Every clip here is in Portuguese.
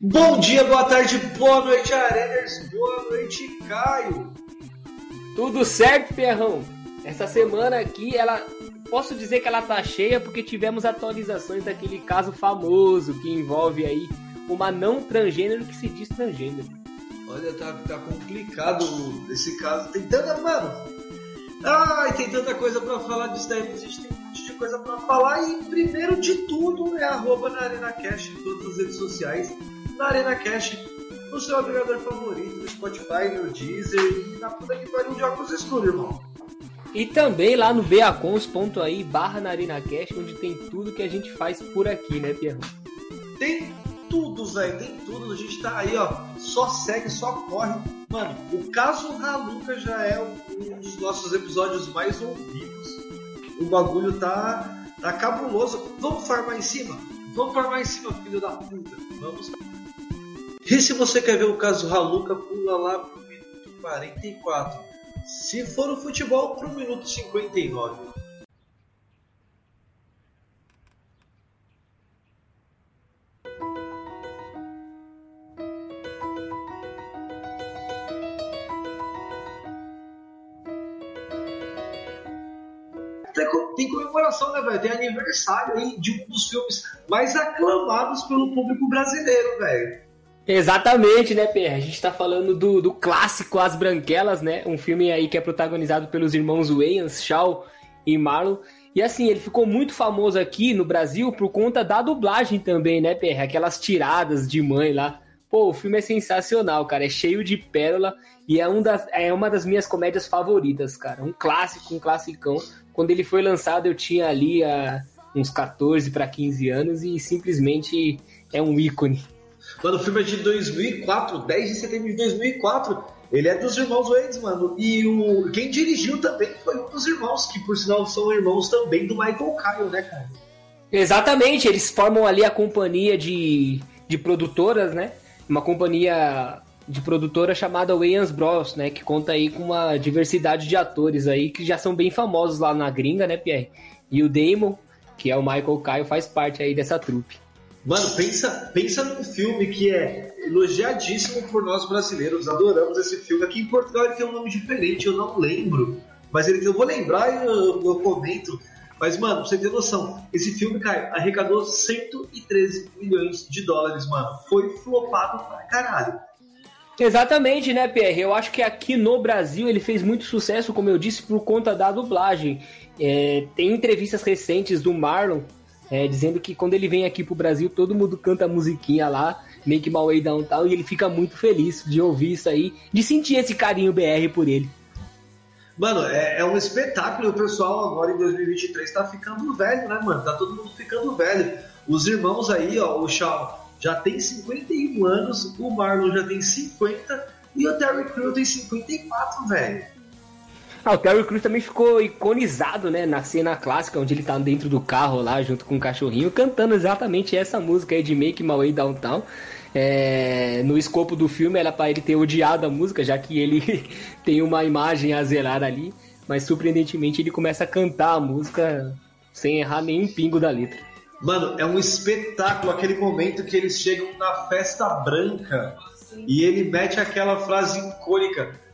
Bom dia, boa tarde, boa noite, Areners, boa noite, Caio. Tudo certo, Perrão? Essa semana aqui, ela. Posso dizer que ela tá cheia porque tivemos atualizações daquele caso famoso que envolve aí uma não transgênero que se diz transgênero. Olha, tá, tá complicado esse caso. Tem tanta. Mano. Ai, tem tanta coisa pra falar disso daí. A gente tem um monte de coisa pra falar. E primeiro de tudo é arroba na Arena Cash em todas as redes sociais na Arena Cash, no seu agregador favorito, no Spotify, no Deezer e na puta que pariu de óculos escuros, irmão. E também lá no beacons.aí barra na Arena Cash, onde tem tudo que a gente faz por aqui, né, Pierrão? Tem tudo, velho, tem tudo. A gente tá aí, ó, só segue, só corre. Mano, o caso Haluca já é um dos nossos episódios mais ouvidos. O bagulho tá, tá cabuloso. Vamos farmar em cima? Vamos farmar em cima, filho da puta. Vamos. E se você quer ver o caso Raluca, pula lá pro minuto 44. Se for o futebol, pro minuto 59. Tem comemoração, né, velho? Tem aniversário aí de um dos filmes mais aclamados pelo público brasileiro, velho. Exatamente, né, PR? A gente tá falando do, do clássico As Branquelas, né? Um filme aí que é protagonizado pelos irmãos Wayans, Shaw e Marlon. E assim, ele ficou muito famoso aqui no Brasil por conta da dublagem também, né, PR? Aquelas tiradas de mãe lá. Pô, o filme é sensacional, cara. É cheio de pérola e é, um das, é uma das minhas comédias favoritas, cara. Um clássico, um classicão. Quando ele foi lançado, eu tinha ali uh, uns 14 para 15 anos e simplesmente é um ícone. Mano, o filme é de 2004, 10 de setembro de 2004. Ele é dos irmãos Waynes, mano. E o quem dirigiu também foi um dos irmãos, que por sinal são irmãos também do Michael Kyle, né, cara? Exatamente, eles formam ali a companhia de, de produtoras, né? Uma companhia de produtora chamada Wayans Bros, né? Que conta aí com uma diversidade de atores aí que já são bem famosos lá na gringa, né, Pierre? E o Damon, que é o Michael Kyle, faz parte aí dessa trupe. Mano, pensa, pensa num filme que é elogiadíssimo por nós brasileiros. Adoramos esse filme. Aqui em Portugal ele tem um nome diferente, eu não lembro. Mas ele, eu vou lembrar e eu, eu comento. Mas, mano, pra você ter noção, esse filme, cara, arrecadou 113 milhões de dólares, mano. Foi flopado pra caralho. Exatamente, né, Pierre? Eu acho que aqui no Brasil ele fez muito sucesso, como eu disse, por conta da dublagem. É, tem entrevistas recentes do Marlon é, dizendo que quando ele vem aqui pro Brasil, todo mundo canta a musiquinha lá, Make My Way Downtown, e ele fica muito feliz de ouvir isso aí, de sentir esse carinho BR por ele. Mano, é, é um espetáculo e o pessoal agora em 2023 tá ficando velho, né, mano? Tá todo mundo ficando velho. Os irmãos aí, ó, o Shaw já tem 51 anos, o Marlon já tem 50 e o Terry Crew tem 54, velho. Ah, o Terry Crews também ficou iconizado, né, na cena clássica, onde ele tá dentro do carro lá, junto com o cachorrinho, cantando exatamente essa música aí de Make My Way Downtown. É, no escopo do filme era para ele ter odiado a música, já que ele tem uma imagem a zelar ali, mas surpreendentemente ele começa a cantar a música sem errar nenhum pingo da letra. Mano, é um espetáculo aquele momento que eles chegam na festa branca e ele mete aquela frase icônica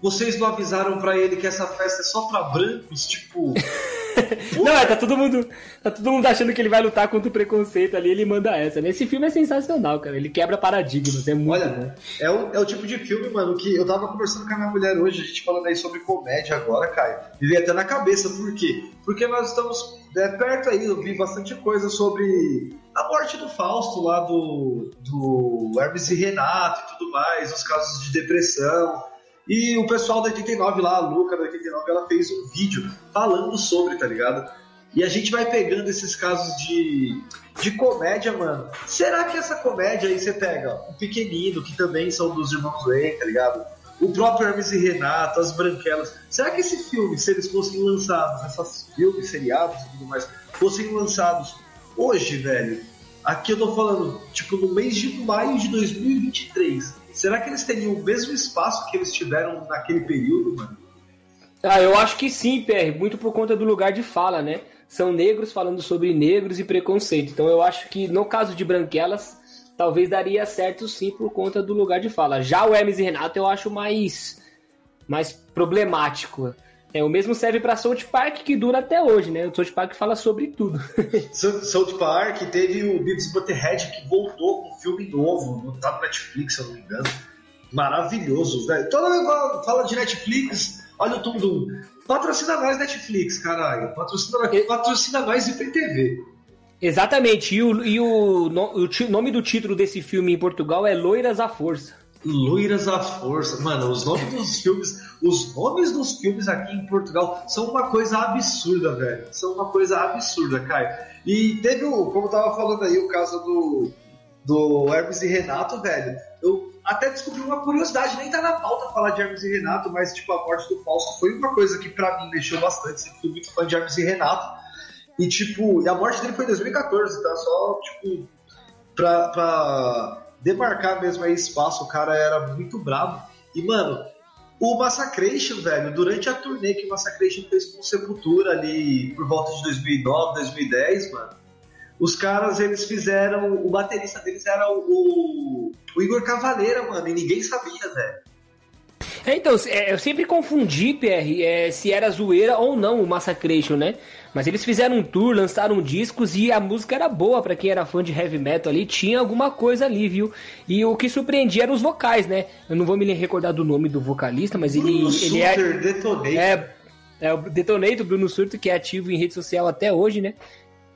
vocês não avisaram para ele que essa festa é só para brancos, tipo. não, é, tá todo mundo. Tá todo mundo achando que ele vai lutar contra o preconceito ali, ele manda essa. Né? Esse filme é sensacional, cara. Ele quebra paradigmas, é muito Olha, bom. É o, é o tipo de filme, mano, que eu tava conversando com a minha mulher hoje, a gente falando aí sobre comédia agora, Caio. Me veio até na cabeça, por quê? Porque nós estamos é, perto aí, eu vi bastante coisa sobre a morte do Fausto lá do, do Hermes e Renato e tudo mais, os casos de depressão. E o pessoal da 89 lá, a Luca da 89, ela fez um vídeo falando sobre, tá ligado? E a gente vai pegando esses casos de, de comédia, mano. Será que essa comédia aí você pega o Pequenino, que também são dos irmãos Wayne, tá ligado? O próprio Hermes e Renato, as Branquelas. Será que esse filme, se eles fossem lançados, esses filmes, seriados e tudo mais, fossem lançados hoje, velho? Aqui eu tô falando, tipo, no mês de maio de 2023 Será que eles teriam o mesmo espaço que eles tiveram naquele período, mano? Ah, eu acho que sim, PR, muito por conta do lugar de fala, né? São negros falando sobre negros e preconceito. Então eu acho que no caso de Branquelas, talvez daria certo sim por conta do lugar de fala. Já o Hermes e Renato eu acho mais, mais problemático. É, o mesmo serve para South Park, que dura até hoje, né? O South Park fala sobre tudo. South Park teve o Beavis Butthead que voltou com um filme novo, tá no Netflix, se eu não me engano. Maravilhoso, velho. Toda vez que fala de Netflix, olha o Tum Dum. Patrocina nós, Netflix, caralho. Patrocina, patrocina nós e TV. Exatamente, e, o, e o, o, nome do título desse filme em Portugal é Loiras à Força. Loiras à Força. Mano, os nomes dos filmes, os nomes dos filmes aqui em Portugal são uma coisa absurda, velho. São uma coisa absurda, Caio. E teve o, como eu tava falando aí, o caso do, do Hermes e Renato, velho. Eu até descobri uma curiosidade, nem tá na pauta falar de Hermes e Renato, mas tipo, a morte do Fausto foi uma coisa que para mim mexeu bastante. Sempre fui muito fã de Hermes e Renato. E, tipo, e a morte dele foi em 2014, tá? Só, tipo, pra, pra demarcar mesmo aí espaço, o cara era muito bravo. E, mano, o Massacration, velho, durante a turnê que o Massacration fez com Sepultura ali por volta de 2009, 2010, mano, os caras, eles fizeram, o baterista deles era o, o Igor Cavaleira, mano, e ninguém sabia, velho. É, então, é, eu sempre confundi, PR, é, se era zoeira ou não o Massacration, né? Mas eles fizeram um tour, lançaram discos e a música era boa para quem era fã de heavy metal ali, tinha alguma coisa ali, viu? E o que surpreendia eram os vocais, né? Eu não vou me recordar do nome do vocalista, mas ele, Bruno ele é, Detonator. é é o Detonator Bruno Surto que é ativo em rede social até hoje, né?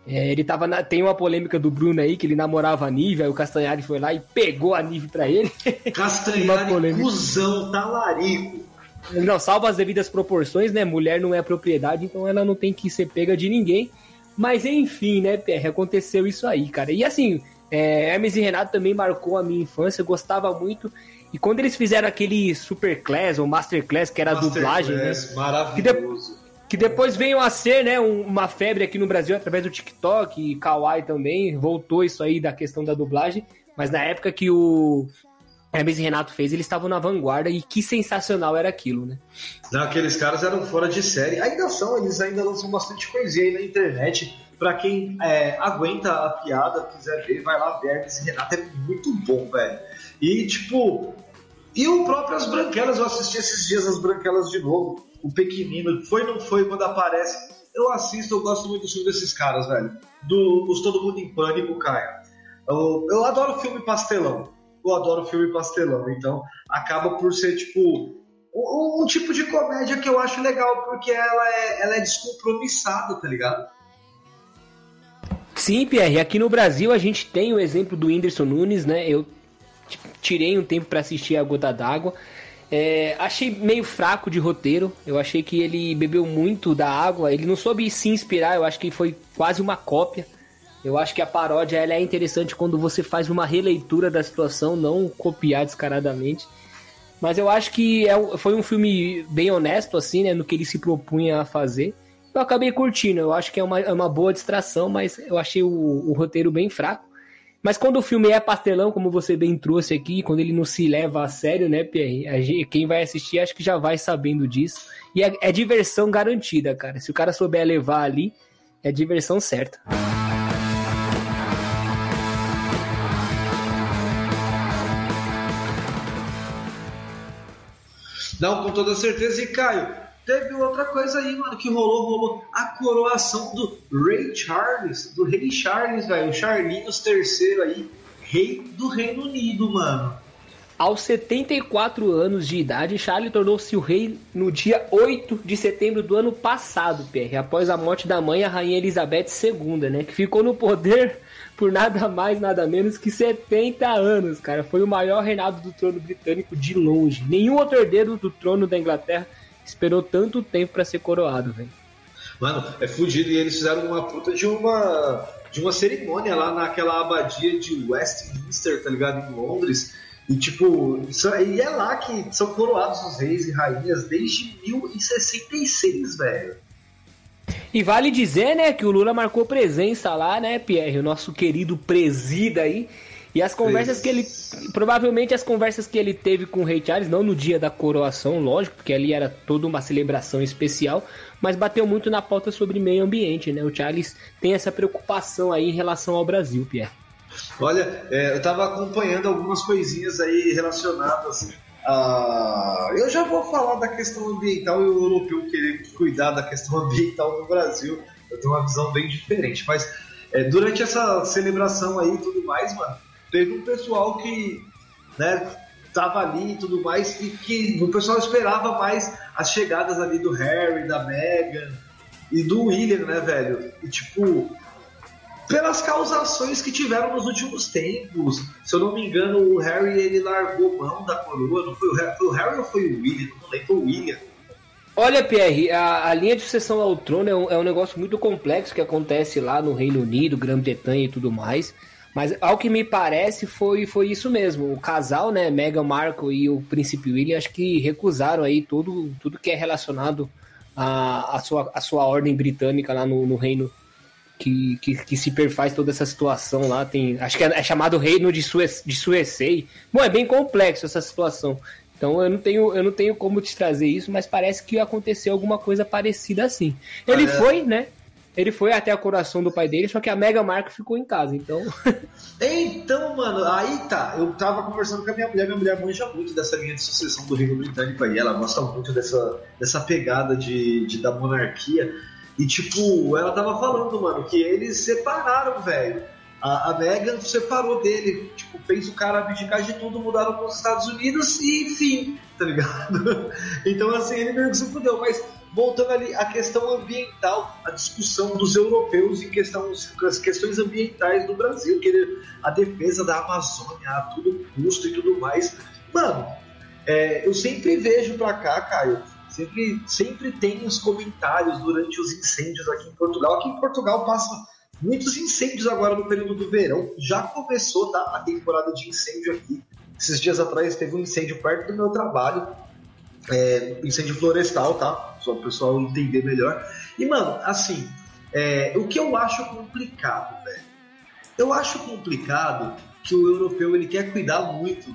É, ele tava na, tem uma polêmica do Bruno aí que ele namorava a Nive, aí o Castanhari foi lá e pegou a Nive pra ele. Castanhari, cuzão, talarico. Não, salva as devidas proporções, né? Mulher não é propriedade, então ela não tem que ser pega de ninguém. Mas enfim, né, PR, aconteceu isso aí, cara. E assim, é, Hermes e Renato também marcou a minha infância, gostava muito. E quando eles fizeram aquele Super Class ou Master Class, que era Master dublagem, né? Class, né? Maravilhoso. Que depois veio a ser, né, uma febre aqui no Brasil através do TikTok e Kawaii também. Voltou isso aí da questão da dublagem. Mas na época que o Hermes e Renato fez, eles estavam na vanguarda e que sensacional era aquilo, né? Não, aqueles caras eram fora de série. Ainda são, eles ainda lançam bastante coisinha aí na internet. Pra quem é, aguenta a piada, quiser ver, vai lá ver Hermes e Renato. É muito bom, velho. E, tipo, e o próprio As Branquelas, eu assisti esses dias As Branquelas de novo o pequenino, foi não foi quando aparece. Eu assisto, eu gosto muito do filme desses caras, velho. Do os Todo Mundo em Pânico, Caio. Eu, eu adoro filme pastelão. Eu adoro filme pastelão. Então, acaba por ser, tipo, um, um, tipo de comédia que eu acho legal, porque ela é, ela é descompromissada, tá ligado? Sim, Pierre. Aqui no Brasil a gente tem o exemplo do Whindersson Nunes, né? Eu tirei um tempo para assistir a Gota d'Água. É, achei meio fraco de roteiro. Eu achei que ele bebeu muito da água. Ele não soube se inspirar. Eu acho que foi quase uma cópia. Eu acho que a paródia ela é interessante quando você faz uma releitura da situação, não copiar descaradamente. Mas eu acho que é, foi um filme bem honesto, assim, né? No que ele se propunha a fazer. Eu acabei curtindo. Eu acho que é uma, é uma boa distração, mas eu achei o, o roteiro bem fraco. Mas quando o filme é pastelão, como você bem trouxe aqui, quando ele não se leva a sério, né, Pierre? Quem vai assistir acho que já vai sabendo disso. E é, é diversão garantida, cara. Se o cara souber levar ali, é diversão certa. Não, com toda certeza. E Caio, Teve outra coisa aí, mano, que rolou, rolou a coroação do Ray Charles, do Rei Charles, velho, o Charlinhos III aí, rei do Reino Unido, mano. Aos 74 anos de idade, Charles tornou-se o rei no dia 8 de setembro do ano passado, PR, após a morte da mãe, a rainha Elizabeth II, né, que ficou no poder por nada mais, nada menos que 70 anos, cara. Foi o maior reinado do trono britânico de longe. Nenhum outro herdeiro do trono da Inglaterra esperou tanto tempo para ser coroado, velho. Mano, é fugido e eles fizeram uma puta de uma de uma cerimônia lá naquela abadia de Westminster, tá ligado, em Londres. E tipo, isso, e é lá que são coroados os reis e rainhas desde 1066, velho. E vale dizer, né, que o Lula marcou presença lá, né, Pierre, o nosso querido presida aí. E as conversas que ele. Provavelmente as conversas que ele teve com o Rei Charles, não no dia da coroação, lógico, porque ali era toda uma celebração especial, mas bateu muito na pauta sobre meio ambiente, né? O Charles tem essa preocupação aí em relação ao Brasil, Pierre. Olha, é, eu tava acompanhando algumas coisinhas aí relacionadas a. Eu já vou falar da questão ambiental e o europeu querer cuidar da questão ambiental no Brasil. Eu tenho uma visão bem diferente. Mas é, durante essa celebração aí e tudo mais, mano, teve um pessoal que, né, tava ali e tudo mais, e que o pessoal esperava mais as chegadas ali do Harry, da Meghan e do William, né, velho? E tipo, pelas causações que tiveram nos últimos tempos. Se eu não me engano, o Harry ele largou mão da coroa. Não foi o Harry, foi o Harry ou foi o William? Não lembro, foi o William. Olha, Pierre, a, a, linha de sucessão ao trono é um, é um, negócio muito complexo que acontece lá no Reino Unido, Grã-Bretanha e tudo mais. Mas ao que me parece foi, foi isso mesmo. O casal, né, Meghan Markle e o príncipe William, acho que recusaram aí tudo, tudo que é relacionado à, à, sua, à sua ordem britânica lá no, no Reino que, que, que, se perfaz toda essa situação lá. Tem, acho que é, é chamado Reino de, Suez, de Suecei. Bom, é bem complexo essa situação. Então eu não tenho, eu não tenho como te trazer isso, mas parece que aconteceu alguma coisa parecida assim. Ele foi, né? Ele foi até a coração do pai dele, só que a Mega Marca ficou em casa, então. então, mano, aí tá. Eu tava conversando com a minha mulher, minha mulher manja muito dessa linha de sucessão do Reino Britânico aí. Ela gosta muito dessa, dessa pegada de, de da monarquia. E, tipo, ela tava falando, mano, que eles separaram, velho. A, a Megan separou dele, tipo, fez o cara abdicar de tudo, mudaram para os Estados Unidos e enfim, tá ligado? então, assim, ele meio que se fudeu. Mas, voltando ali, a questão ambiental, a discussão dos europeus em questão, as questões ambientais do Brasil, querer a defesa da Amazônia a todo custo e tudo mais. Mano, é, eu sempre vejo pra cá, Caio, Sempre, sempre tem os comentários durante os incêndios aqui em Portugal. Aqui em Portugal passa muitos incêndios agora no período do verão. Já começou tá, a temporada de incêndio aqui. Esses dias atrás teve um incêndio perto do meu trabalho. É, incêndio florestal, tá? Só o pessoal entender melhor. E, mano, assim, é, o que eu acho complicado, velho? Eu acho complicado que o europeu ele quer cuidar muito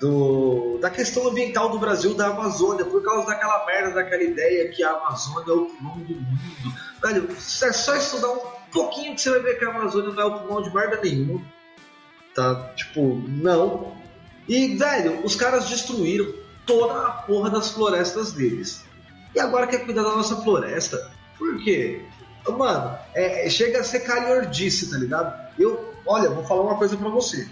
do, da questão ambiental do Brasil, da Amazônia, por causa daquela merda, daquela ideia que a Amazônia é o pulmão do mundo. Velho, é só estudar um pouquinho que você vai ver que a Amazônia não é o pulmão de merda nenhuma. Tá? Tipo, não. E, velho, os caras destruíram toda a porra das florestas deles. E agora quer cuidar da nossa floresta? Por quê? Mano, é, chega a ser calhordice, tá ligado? Eu, olha, vou falar uma coisa pra você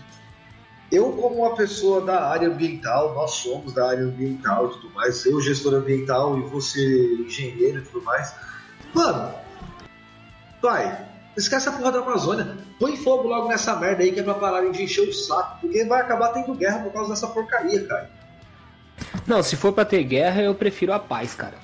eu, como uma pessoa da área ambiental, nós somos da área ambiental e tudo mais, eu gestor ambiental e você engenheiro e tudo mais, mano, vai, esquece a porra da Amazônia, põe fogo logo nessa merda aí que é pra pararem de encher o saco, porque vai acabar tendo guerra por causa dessa porcaria, cara. Não, se for pra ter guerra, eu prefiro a paz, cara.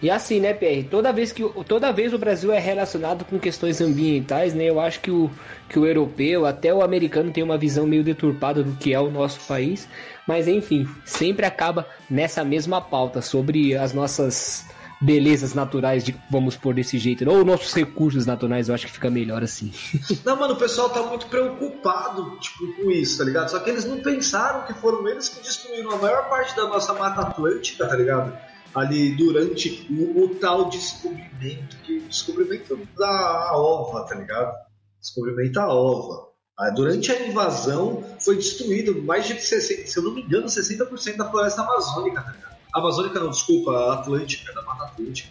E assim, né, PR? Toda vez que toda vez o Brasil é relacionado com questões ambientais, né? Eu acho que o, que o europeu, até o americano tem uma visão meio deturpada do que é o nosso país. Mas enfim, sempre acaba nessa mesma pauta sobre as nossas belezas naturais, de, vamos por desse jeito, né? ou nossos recursos naturais, eu acho que fica melhor assim. Não, mano, o pessoal tá muito preocupado, tipo, com isso, tá ligado? Só que eles não pensaram que foram eles que destruíram a maior parte da nossa Mata Atlântica, tá ligado? Ali durante o, o tal descobrimento, que descobrimento da ova, tá ligado? Descobrimento da ova. Ah, durante a invasão foi destruído mais de 60, se eu não me engano, 60% da floresta amazônica, tá ligado? Amazônica não, desculpa, Atlântica, da Mata Atlântica.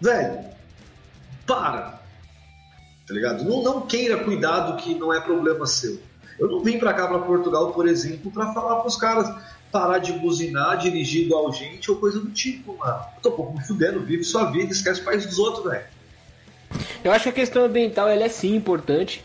Velho, para! Tá ligado? Não, não queira cuidado que não é problema seu. Eu não vim para cá, para Portugal, por exemplo, para falar para os caras parar de buzinar, dirigir igual gente ou coisa do tipo, mano. Eu tô um pouco me fudendo, vive sua vida, esquece o país dos outros, velho. Eu acho que a questão ambiental ela é sim importante,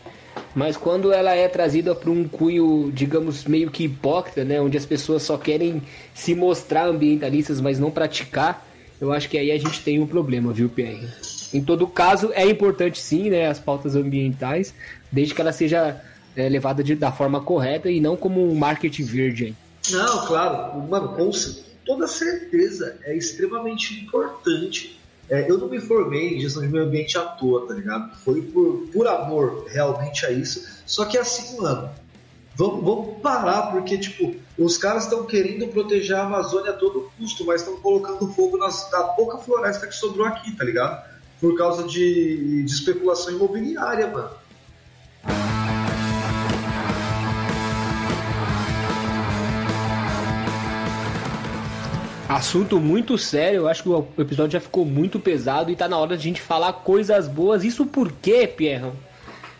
mas quando ela é trazida para um cunho, digamos, meio que hipócrita, né, onde as pessoas só querem se mostrar ambientalistas, mas não praticar, eu acho que aí a gente tem um problema, viu, PR? Em todo caso, é importante sim, né, as pautas ambientais, desde que ela seja é, levada de, da forma correta e não como um marketing verde. Hein? Não, claro, mano, com toda certeza é extremamente importante. É, eu não me formei em gestão de meio ambiente à toa, tá ligado? Foi por, por amor realmente a isso. Só que assim, mano, vamos, vamos parar, porque, tipo, os caras estão querendo proteger a Amazônia a todo custo, mas estão colocando fogo nas, na pouca floresta que sobrou aqui, tá ligado? Por causa de, de especulação imobiliária, mano. Assunto muito sério, eu acho que o episódio já ficou muito pesado e tá na hora de a gente falar coisas boas. Isso por quê, Pierrão?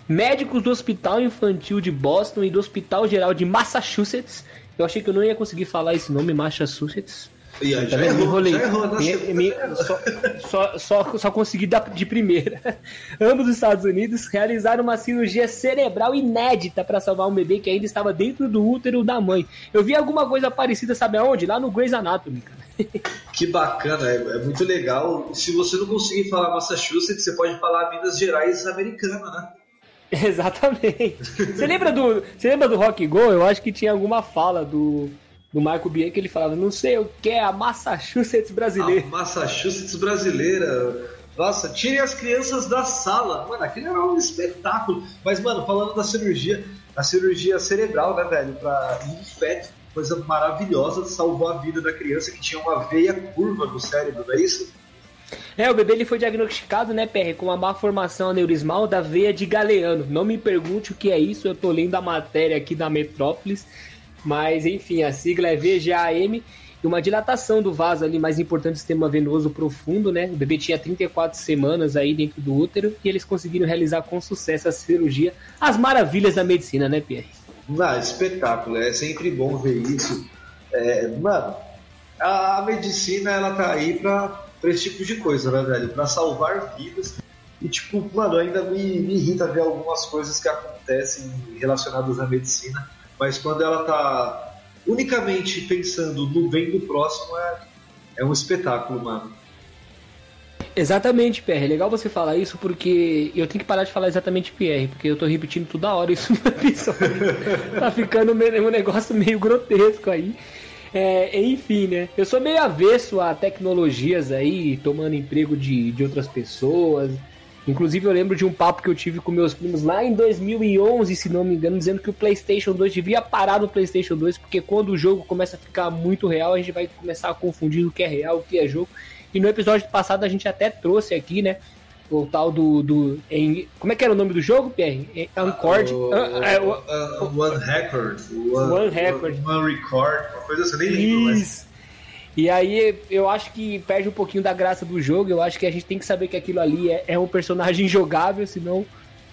Médicos do Hospital Infantil de Boston e do Hospital Geral de Massachusetts. Eu achei que eu não ia conseguir falar esse nome, Massachusetts. E aí, tá já, errou, enrolei. já errou, me, me, só, só, só, só consegui dar de primeira. Ambos os Estados Unidos realizaram uma cirurgia cerebral inédita para salvar um bebê que ainda estava dentro do útero da mãe. Eu vi alguma coisa parecida, sabe aonde? Lá no Grey's Anatomy, cara. Que bacana, é, é, muito legal. Se você não conseguir falar Massachusetts, você pode falar Minas Gerais americana, né? Exatamente. Você lembra do, você lembra do Rock Go? Eu acho que tinha alguma fala do do Marco Bianchi que ele falava, não sei o que é a Massachusetts brasileira. A Massachusetts brasileira. Nossa, tirem as crianças da sala. Mano, aquilo era um espetáculo. Mas, mano, falando da cirurgia, a cirurgia cerebral, né, velho, pra infeto, coisa maravilhosa, salvou a vida da criança que tinha uma veia curva no cérebro, não é isso? É, o bebê ele foi diagnosticado, né, PR, com uma má formação aneurismal da veia de Galeano. Não me pergunte o que é isso, eu tô lendo a matéria aqui da Metrópolis. Mas, enfim, a sigla é VGAM e uma dilatação do vaso ali mais importante sistema venoso profundo, né? O bebê tinha 34 semanas aí dentro do útero e eles conseguiram realizar com sucesso a cirurgia. As maravilhas da medicina, né, Pierre? Ah, espetáculo, é sempre bom ver isso. É, mano, a, medicina ela tá aí pra, pra esse tipo de coisa, né, velho? Pra salvar vidas. E, tipo, mano, ainda me, me irrita ver algumas coisas que acontecem relacionadas à medicina mas quando ela está unicamente pensando no bem do próximo, é, é um espetáculo, mano. Exatamente, PR. É legal você falar isso porque eu tenho que parar de falar exatamente PR, porque eu tô repetindo toda hora isso tá ficando um negócio meio grotesco aí. É, enfim, né? Eu sou meio avesso a tecnologias aí, tomando emprego de, de outras pessoas. Inclusive, eu lembro de um papo que eu tive com meus primos lá em 2011, se não me engano, dizendo que o PlayStation 2 devia parar no PlayStation 2, porque quando o jogo começa a ficar muito real, a gente vai começar a confundir o que é real, o que é jogo. E no episódio passado a gente até trouxe aqui, né? O tal do. do em, como é que era o nome do jogo, Pierre? Uncord? Uh, uh, uh, one Record. One, one Record. One Record, uma coisa assim, nem lembro, mas. E aí eu acho que perde um pouquinho da graça do jogo. Eu acho que a gente tem que saber que aquilo ali é, é um personagem jogável, senão.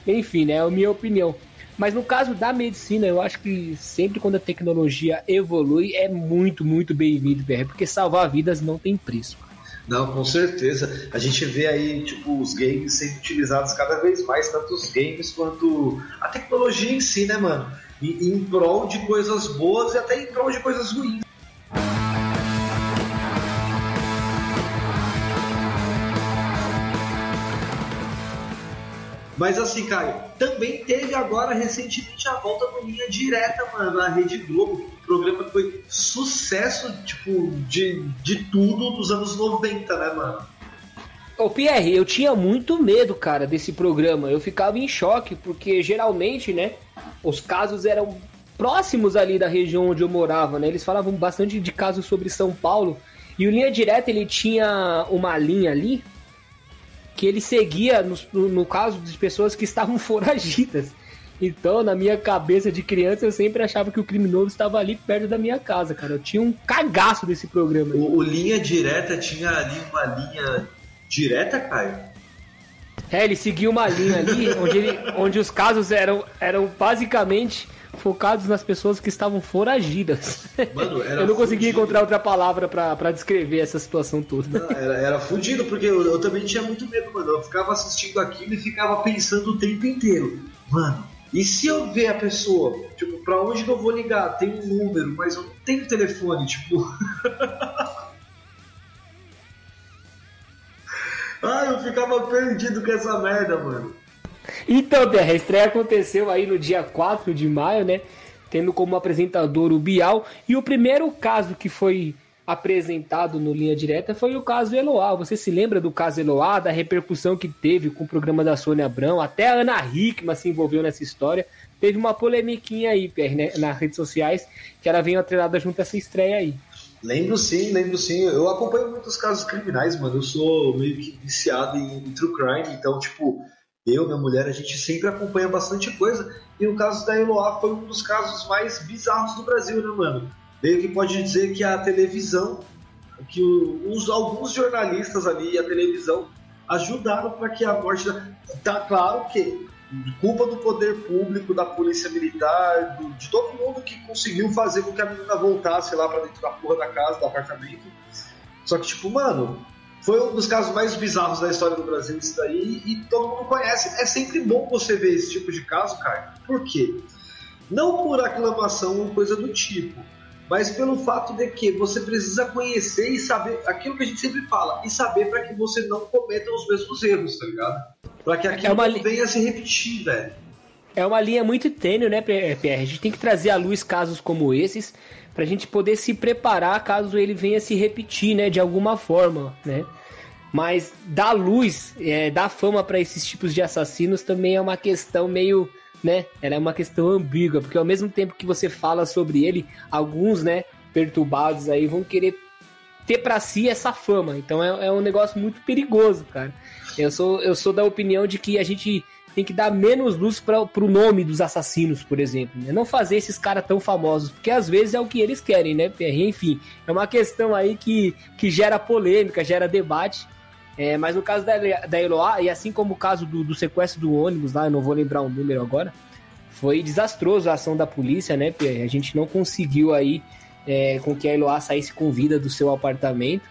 Enfim, né? É a minha opinião. Mas no caso da medicina, eu acho que sempre quando a tecnologia evolui, é muito, muito bem-vindo, porque salvar vidas não tem preço. Não, com certeza. A gente vê aí, tipo, os games sendo utilizados cada vez mais, tanto os games quanto a tecnologia em si, né, mano? Em prol de coisas boas e até em prol de coisas ruins. Mas assim, Caio, também teve agora recentemente a volta do Linha Direta, mano, na Rede Globo. Programa que foi sucesso, tipo, de, de tudo dos anos 90, né, mano? Ô Pierre, eu tinha muito medo, cara, desse programa. Eu ficava em choque, porque geralmente, né, os casos eram próximos ali da região onde eu morava, né? Eles falavam bastante de casos sobre São Paulo. E o Linha Direta, ele tinha uma linha ali que ele seguia, no, no caso, de pessoas que estavam foragidas. Então, na minha cabeça de criança, eu sempre achava que o criminoso estava ali perto da minha casa, cara. Eu tinha um cagaço desse programa. O, o Linha Direta tinha ali uma linha direta, Caio? É, ele seguia uma linha ali onde, ele, onde os casos eram, eram basicamente focados nas pessoas que estavam foragidas. Mano, eu não consegui encontrar outra palavra para descrever essa situação toda. Não, era, era fudido, porque eu, eu, também tinha muito medo, mano. Eu ficava assistindo aquilo e ficava pensando o tempo inteiro. Mano, e se eu ver a pessoa, tipo, pra onde que eu vou ligar? Tem um número, mas eu não tenho telefone, tipo. Ai, eu ficava perdido com essa merda, mano. Então, Terra, a estreia aconteceu aí no dia 4 de maio, né? Tendo como apresentador o Bial. E o primeiro caso que foi apresentado no Linha Direta foi o caso Eloá. Você se lembra do caso Eloá, da repercussão que teve com o programa da Sônia Abrão? Até a Ana Hickman se envolveu nessa história. Teve uma polemiquinha aí, Pierre, né, nas redes sociais, que ela veio atrelada junto a essa estreia aí. Lembro sim, lembro sim. Eu acompanho muitos casos criminais, mano. Eu sou meio que viciado em, em true crime, então, tipo, eu, minha mulher, a gente sempre acompanha bastante coisa. E o caso da Eloá foi um dos casos mais bizarros do Brasil, né, mano? Meio que pode dizer que a televisão que os, alguns jornalistas ali, a televisão, ajudaram para que a morte. Tá claro que culpa do poder público, da polícia militar, do, de todo mundo que conseguiu fazer com que a menina voltasse lá para dentro da porra da casa, do apartamento. Só que, tipo, mano, foi um dos casos mais bizarros da história do Brasil, isso daí, e todo mundo conhece. É sempre bom você ver esse tipo de caso, cara. Por quê? Não por aclamação ou coisa do tipo, mas pelo fato de que você precisa conhecer e saber aquilo que a gente sempre fala, e saber para que você não cometa os mesmos erros, tá ligado? Para que aquilo é uma... não venha a se repetir, velho. É uma linha muito tênue, né, PR? A gente tem que trazer à luz casos como esses pra gente poder se preparar caso ele venha se repetir, né, de alguma forma, né? Mas dar luz, é, dar fama para esses tipos de assassinos também é uma questão meio né? Ela é uma questão ambígua, porque ao mesmo tempo que você fala sobre ele, alguns, né, perturbados aí vão querer ter para si essa fama. Então é, é, um negócio muito perigoso, cara. Eu sou, eu sou da opinião de que a gente tem que dar menos luz para pro nome dos assassinos, por exemplo. Né? Não fazer esses caras tão famosos, porque às vezes é o que eles querem, né? Enfim, é uma questão aí que, que gera polêmica, gera debate. É, mas no caso da, da Eloá, e assim como o caso do, do, sequestro do ônibus lá, eu não vou lembrar o número agora, foi desastroso a ação da polícia, né, Pierre? A gente não conseguiu aí é, com que a Eloá saísse com vida do seu apartamento.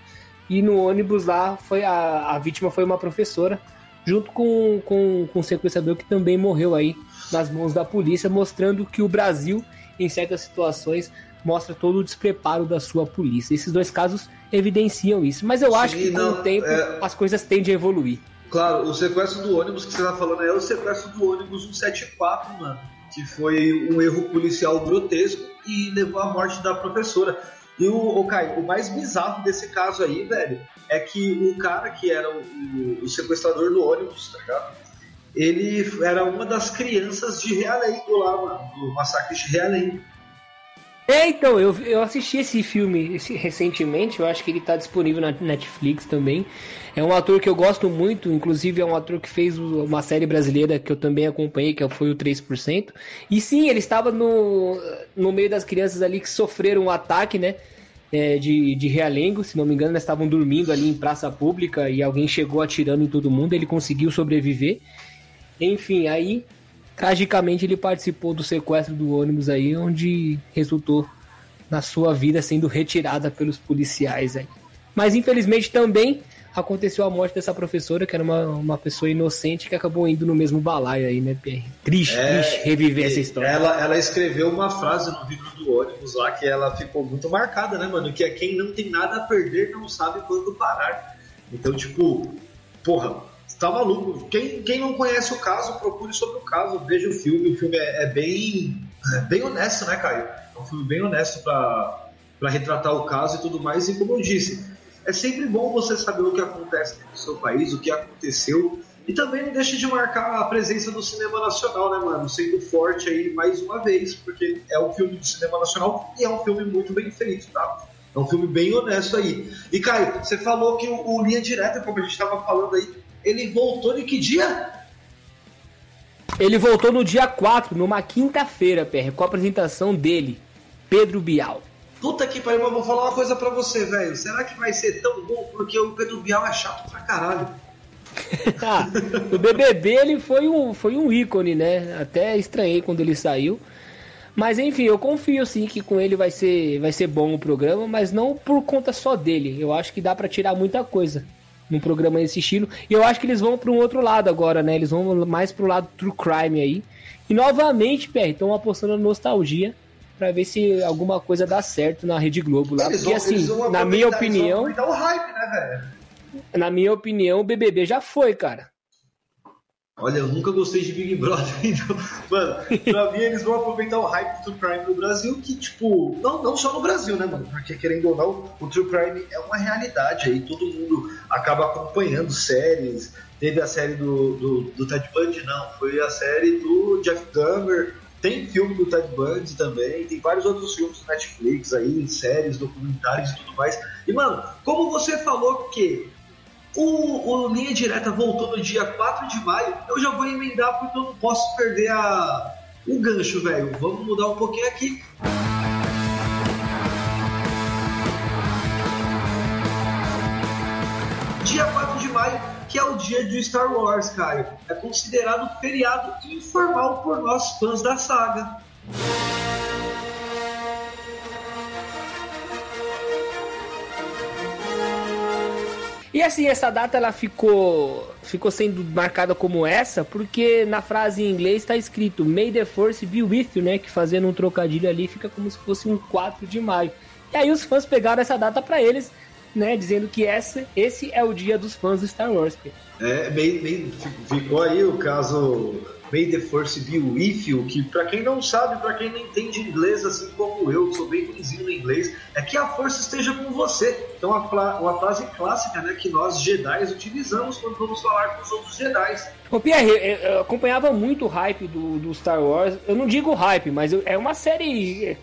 E no ônibus lá, foi a, a vítima foi uma professora, junto com, com, com o sequestrador que também morreu aí nas mãos da polícia, mostrando que o Brasil, em certas situações, mostra todo o despreparo da sua polícia. Esses dois casos evidenciam isso. Mas eu Sim, acho que não, com o tempo é... as coisas tendem a evoluir. Claro, o sequestro do ônibus que você tá falando é o sequestro do ônibus 174, mano. Que foi um erro policial grotesco e levou à morte da professora. E o, o Caio, o mais bizarro desse caso aí, velho, é que o cara que era o, o, o sequestrador do ônibus, tá ligado? Ele era uma das crianças de Realengo lá, mano, do massacre de Realengo. É, então, eu, eu assisti esse filme esse, recentemente, eu acho que ele tá disponível na Netflix também. É um ator que eu gosto muito, inclusive é um ator que fez uma série brasileira que eu também acompanhei, que foi o 3%. E sim, ele estava no, no meio das crianças ali que sofreram um ataque, né? É, de, de realengo, se não me engano, eles estavam dormindo ali em praça pública e alguém chegou atirando em todo mundo, ele conseguiu sobreviver. Enfim, aí Tragicamente, ele participou do sequestro do ônibus aí, onde resultou na sua vida sendo retirada pelos policiais aí. Mas infelizmente também aconteceu a morte dessa professora, que era uma, uma pessoa inocente que acabou indo no mesmo balaio aí, né, Pierre? Triste, é, triste reviver essa história. Ela, ela escreveu uma frase no vidro do ônibus lá que ela ficou muito marcada, né, mano? Que é quem não tem nada a perder não sabe quando parar. Então, tipo, porra, tá maluco. Quem, quem não conhece o caso, procure sobre o caso, veja o filme. O filme é, é bem, é bem honesto, né, Caio? É um filme bem honesto para retratar o caso e tudo mais. E como eu disse, é sempre bom você saber o que acontece no seu país, o que aconteceu. E também não deixe de marcar a presença do cinema nacional, né, mano? Sendo forte aí mais uma vez, porque é um filme de cinema nacional e é um filme muito bem feito, tá? É um filme bem honesto aí. E, Caio, você falou que o, o Linha Direta, como a gente estava falando aí, ele voltou de que dia? Ele voltou no dia 4, numa quinta-feira, PR, com a apresentação dele, Pedro Bial. Puta que pariu, mas vou falar uma coisa pra você, velho. Será que vai ser tão bom? Porque o Pedro Bial é chato pra caralho. ah, o BBB ele foi um, foi um ícone, né? Até estranhei quando ele saiu. Mas enfim, eu confio sim que com ele vai ser, vai ser bom o programa, mas não por conta só dele. Eu acho que dá para tirar muita coisa num programa desse estilo. E eu acho que eles vão para um outro lado agora, né? Eles vão mais pro lado true crime aí. E novamente, PR, estão apostando na nostalgia para ver se alguma coisa dá certo na Rede Globo lá. Eles Porque vão, assim, na minha opinião. hype, né? Na minha opinião, o BBB já foi, cara. Olha, eu nunca gostei de Big Brother, então, mano, pra mim eles vão aproveitar o hype do True Crime no Brasil, que, tipo, não, não só no Brasil, né, mano? Porque, querendo ou não, o True Crime é uma realidade aí, todo mundo acaba acompanhando séries. Teve a série do, do, do Ted Bundy, não, foi a série do Jeff Dahmer, tem filme do Ted Bundy também, tem vários outros filmes do Netflix aí, séries, documentários e tudo mais. E, mano, como você falou que o, o Linha Direta voltou no dia 4 de maio. Eu já vou emendar porque eu não posso perder a, o gancho, velho. Vamos mudar um pouquinho aqui. Dia 4 de maio, que é o dia do Star Wars, Caio. É considerado feriado informal por nós fãs da saga. E assim, essa data ela ficou ficou sendo marcada como essa, porque na frase em inglês está escrito May the Force be with you, né? Que fazendo um trocadilho ali fica como se fosse um 4 de maio. E aí os fãs pegaram essa data para eles, né? Dizendo que essa, esse é o dia dos fãs do Star Wars. É, bem, bem, ficou aí o caso May the Force be with you, que para quem não sabe, para quem não entende inglês assim como eu, sou bem ruimzinho no inglês, é que a força esteja com você. Então uma frase clássica, né, que nós Jedi utilizamos quando vamos falar com os outros Jedi. Ô Pierre, eu acompanhava muito o hype do, do Star Wars. Eu não digo hype, mas é uma série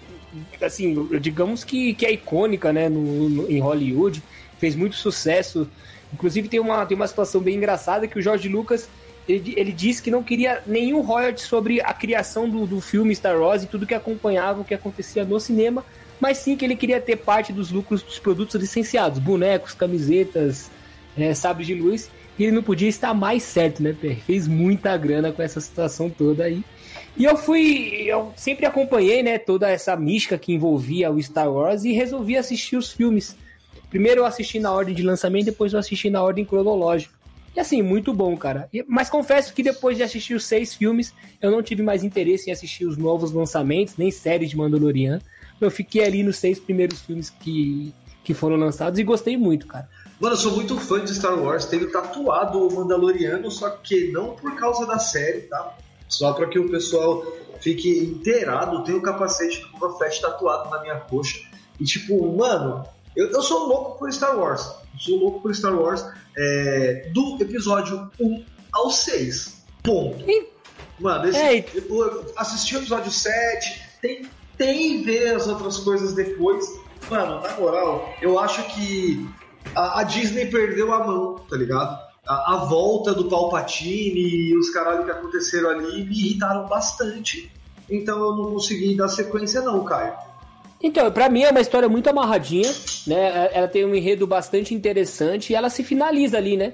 assim, digamos que, que é icônica, né, no, no, em Hollywood, fez muito sucesso. Inclusive tem uma, tem uma situação bem engraçada que o George Lucas ele, ele disse que não queria nenhum royalty sobre a criação do, do filme Star Wars e tudo que acompanhava o que acontecia no cinema, mas sim que ele queria ter parte dos lucros dos produtos licenciados, bonecos, camisetas, é, sabres de luz, e ele não podia estar mais certo, né, Pé? Fez muita grana com essa situação toda aí. E eu fui, eu sempre acompanhei, né, toda essa mística que envolvia o Star Wars e resolvi assistir os filmes. Primeiro eu assisti na ordem de lançamento, depois eu assisti na ordem cronológica. Assim, muito bom, cara. Mas confesso que depois de assistir os seis filmes, eu não tive mais interesse em assistir os novos lançamentos, nem séries de Mandalorian. Eu fiquei ali nos seis primeiros filmes que, que foram lançados e gostei muito, cara. Mano, eu sou muito fã de Star Wars, tenho tatuado o Mandaloriano, só que não por causa da série, tá? Só para que o pessoal fique inteirado, tem o capacete do Boba Fett tatuado na minha coxa. E tipo, mano, eu, eu sou louco por Star Wars. Sou louco por Star Wars é, do episódio 1 ao 6. Ponto. Mano, esse, assisti o episódio 7, tentei ver as outras coisas depois. Mano, na moral, eu acho que a, a Disney perdeu a mão, tá ligado? A, a, volta do Palpatine e os caralho que aconteceram ali me irritaram bastante. Então eu não consegui dar sequência, não, Caio. Então, para mim é uma história muito amarradinha, né? Ela tem um enredo bastante interessante e ela se finaliza ali, né?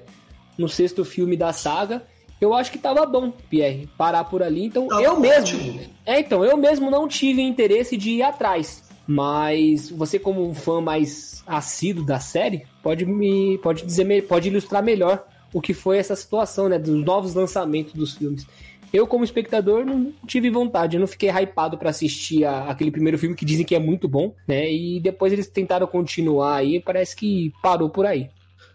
No sexto filme da saga. Eu acho que tava bom, Pierre, parar por ali. Então, tava eu mesmo. Ótimo. É, então, eu mesmo não tive interesse de ir atrás. Mas você, como um fã mais assíduo da série, pode me pode dizer, pode ilustrar melhor o que foi essa situação, né? Dos novos lançamentos dos filmes. Eu, como espectador, não tive vontade, eu não fiquei hypado para assistir a, aquele primeiro filme que dizem que é muito bom, né? E depois eles tentaram continuar aí, parece que parou por aí.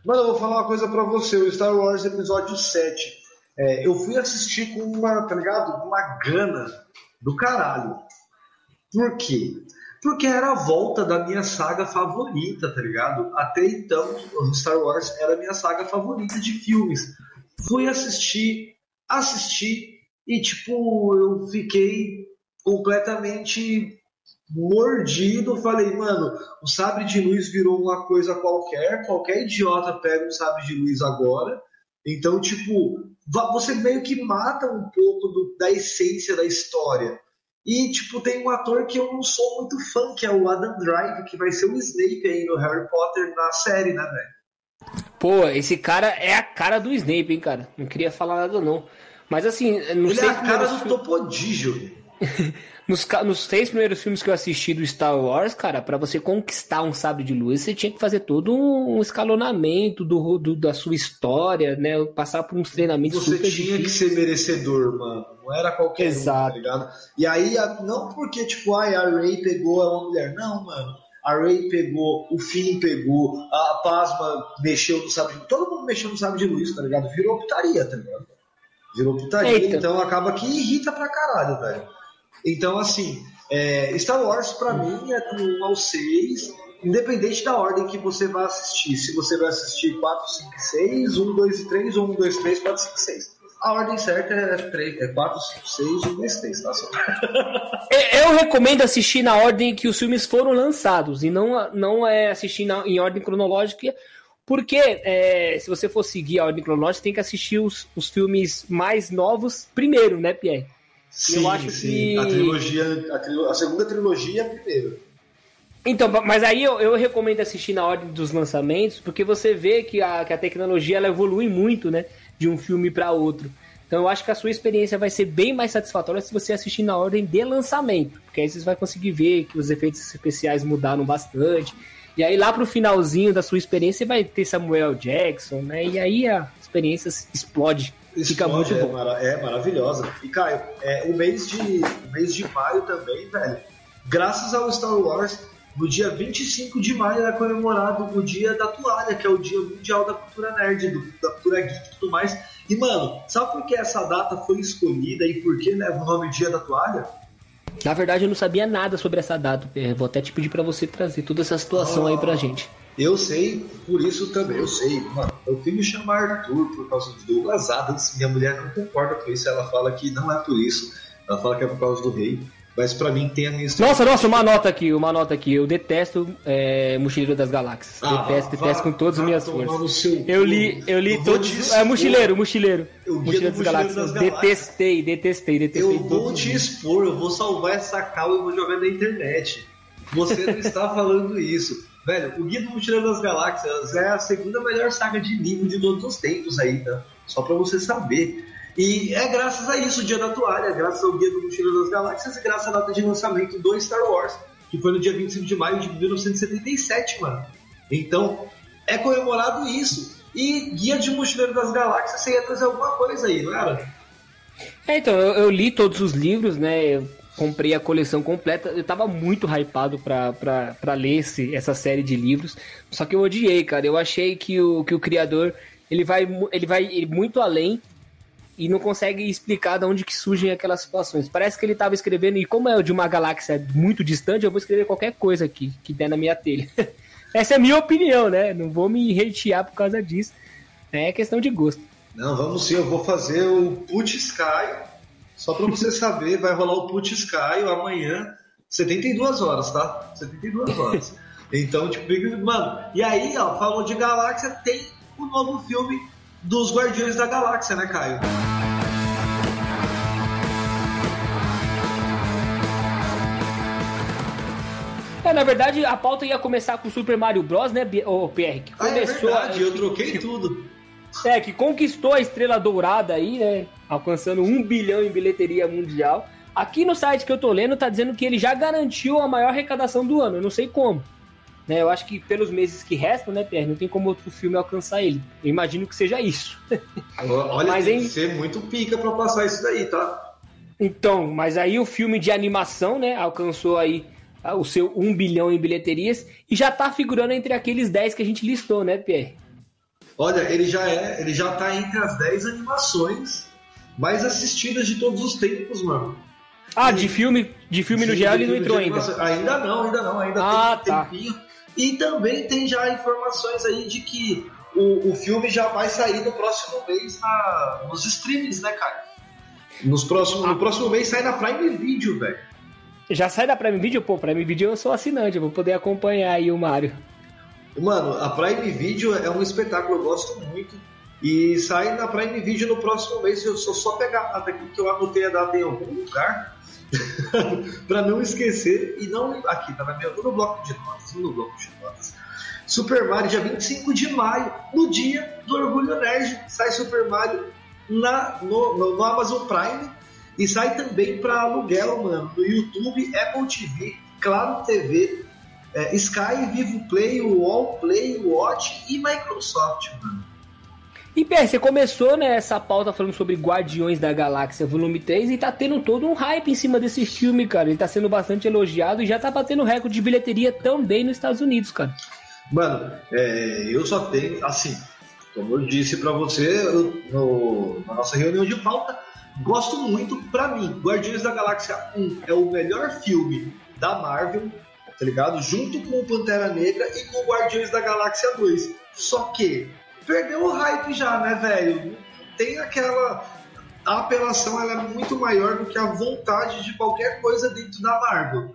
Mano, eu vou falar uma coisa para você, o Star Wars Episódio 7. É, eu fui assistir com uma, tá ligado? Uma gana do caralho. Por quê? Porque era a volta da minha saga favorita, tá ligado? Até então, Star Wars era a minha saga favorita de filmes. Fui assistir, assisti, e, tipo, eu fiquei completamente mordido. Falei, mano, o sabre de luz virou uma coisa qualquer. Qualquer idiota pega um sabre de luz agora. Então, tipo, você meio que mata um pouco do, da essência da história. E, tipo, tem um ator que eu não sou muito fã, que é o Adam Drive, que vai ser o Snape aí no Harry Potter na série, né, velho? Pô, esse cara é a cara do Snape, hein, cara? Não queria falar nada, não. Mas assim, não Ele é a cara do Topodígio. nos, nos seis primeiros filmes que eu assisti do Star Wars, cara, para você conquistar um sabre de luz, você tinha que fazer todo um escalonamento do, do da sua história, né? Passar por uns treinamentos Você tinha difíceis. que ser merecedor, mano. Não era qualquer Exato. um, tá ligado? E aí, não porque, tipo, ai, a Ray pegou uma mulher. Não, mano. A Ray pegou, o Finn pegou, a Pasma mexeu no sabre de luz. Todo mundo mexeu no sabre de luz, tá ligado? Virou putaria, tá ligado? Virou putaria, Eita. então acaba que irrita pra caralho, velho. Então, assim, é, Star Wars pra mim é do 1 ao 6, independente da ordem que você vai assistir. Se você vai assistir 4, 5, 6, 1, 2 e 3, ou 1, 2, 3, 4, 5, 6. A ordem certa é, 3, é 4, 5, 6, 1, 2, 3, tá só. Eu recomendo assistir na ordem que os filmes foram lançados e não, não é assistir na, em ordem cronológica porque é, se você for seguir a ordem cronológica, tem que assistir os, os filmes mais novos primeiro, né, Pierre? Sim, eu acho sim. Que... A trilogia, a, trilo... a segunda trilogia é primeiro. Então, mas aí eu, eu, recomendo assistir na ordem dos lançamentos, porque você vê que a, que a tecnologia ela evolui muito, né? De um filme para outro. Então eu acho que a sua experiência vai ser bem mais satisfatória se você assistir na ordem de lançamento. Porque aí você vai conseguir ver que os efeitos especiais mudaram bastante. E aí lá pro finalzinho da sua experiência vai ter Samuel Jackson, né? E aí a experiência explode. explode fica muito é, bom. Mara, é maravilhosa. E Caio, é, o, mês de, o mês de maio também, velho, graças ao Star Wars, no dia 25 de maio é comemorado o dia da toalha, que é o dia mundial da cultura nerd, do, da cultura geek e tudo mais. E, mano, sabe por que essa data foi escolhida e por que leva o nome Dia da Toalha? Na verdade, eu não sabia nada sobre essa data, Vou até te pedir para você trazer toda essa situação aí pra gente. Eu sei, por isso também, eu sei. Mano, eu fui me chamar Arthur por causa do Douglas Adams. Minha mulher não concorda com isso, ela fala que não é por isso. Ela fala que é por causa do rei. Mas para mim tem a minha história. Nossa, nossa, uma nota aqui, uma nota aqui. Eu detesto é, Mochileiro das Galáxias. Ah, detesto, vá, detesto com todas as minhas forças. Eu li, eu li eu todos. É Mochileiro, Mochileiro. Mochileiro das Galáxias. das Galáxias. Detestei, detestei, detestei. Eu vou te expor, eu vou salvar essa cal e vou jogar na internet. Você não está falando isso. Velho, o Guia do Mochileiro das Galáxias é a segunda melhor saga de livro de todos os tempos aí, tá? Só pra você saber. E é graças a isso o Dia da Toalha, graças ao Guia do Mochileiro das Galáxias e graças à data de lançamento do Star Wars, que foi no dia 25 de maio de 1977, mano. Então, é comemorado isso. E Guia de Mochileiro das Galáxias, você ia trazer alguma coisa aí, não era? É, então, eu, eu li todos os livros, né? Eu comprei a coleção completa. Eu tava muito hypado pra, pra, pra ler esse, essa série de livros. Só que eu odiei, cara. Eu achei que o, que o criador ele vai, ele vai muito além e não consegue explicar de onde que surgem aquelas situações. Parece que ele estava escrevendo, e como é de uma galáxia muito distante, eu vou escrever qualquer coisa aqui que der na minha telha. Essa é a minha opinião, né? Não vou me hatear por causa disso. É questão de gosto. Não, vamos sim, eu vou fazer o Put Sky. Só para você saber, vai rolar o Put Sky amanhã, 72 horas, tá? 72 horas. Então, tipo, mano, e aí, ó, falou de galáxia, tem o novo filme dos Guardiões da Galáxia, né, Caio? É, na verdade, a pauta ia começar com o Super Mario Bros, né, o PR? Que começou, ah, é verdade, eu troquei tudo. É, que conquistou a estrela dourada aí, né? Alcançando um bilhão em bilheteria mundial. Aqui no site que eu tô lendo, tá dizendo que ele já garantiu a maior arrecadação do ano. Eu não sei como. Né? Eu acho que pelos meses que restam, né, Pierre, não tem como outro filme alcançar ele. Eu imagino que seja isso. Olha, mas, tem em... que ser muito pica para passar isso daí, tá? Então, mas aí o filme de animação, né, alcançou aí ah, o seu 1 bilhão em bilheterias e já tá figurando entre aqueles 10 que a gente listou, né, Pierre? Olha, ele já é, ele já tá entre as 10 animações mais assistidas de todos os tempos, mano. Ah, de filme, de filme no geral ele não entrou ainda. Ainda não, ainda não, ainda ah, tem tá. tempinho. E também tem já informações aí de que o, o filme já vai sair no próximo mês na, nos streams, né, cara? Nos próximo, ah. No próximo mês sai na Prime Video, velho. Já sai da Prime Video? Pô, Prime Video eu sou assinante, eu vou poder acompanhar aí o Mario. Mano, a Prime Video é um espetáculo, eu gosto muito. E sai na Prime Video no próximo mês. Eu só, só pegar a data aqui que eu anotei a data em algum lugar. para não esquecer e não aqui tá minha no bloco de notas, no bloco de notas. Super Mario dia 25 de maio, no dia do Orgulho Nerd, sai Super Mario na no, no, no Amazon Prime e sai também para aluguel, mano, no YouTube, Apple TV, Claro TV, é, Sky, Vivo Play, Wall Play, Watch e Microsoft, mano. E Pierre, você começou né, pauta falando sobre Guardiões da Galáxia Volume 3 e tá tendo todo um hype em cima desse filme, cara. Ele tá sendo bastante elogiado e já tá batendo recorde de bilheteria também nos Estados Unidos, cara. Mano, é, eu só tenho, assim, como eu disse para você eu, no, na nossa reunião de pauta, gosto muito, para mim, Guardiões da Galáxia 1 é o melhor filme da Marvel, tá ligado? Junto com o Pantera Negra e com Guardiões da Galáxia 2. Só que perdeu o hype já, né, velho? Tem aquela. A apelação ela é muito maior do que a vontade de qualquer coisa dentro da Marvel.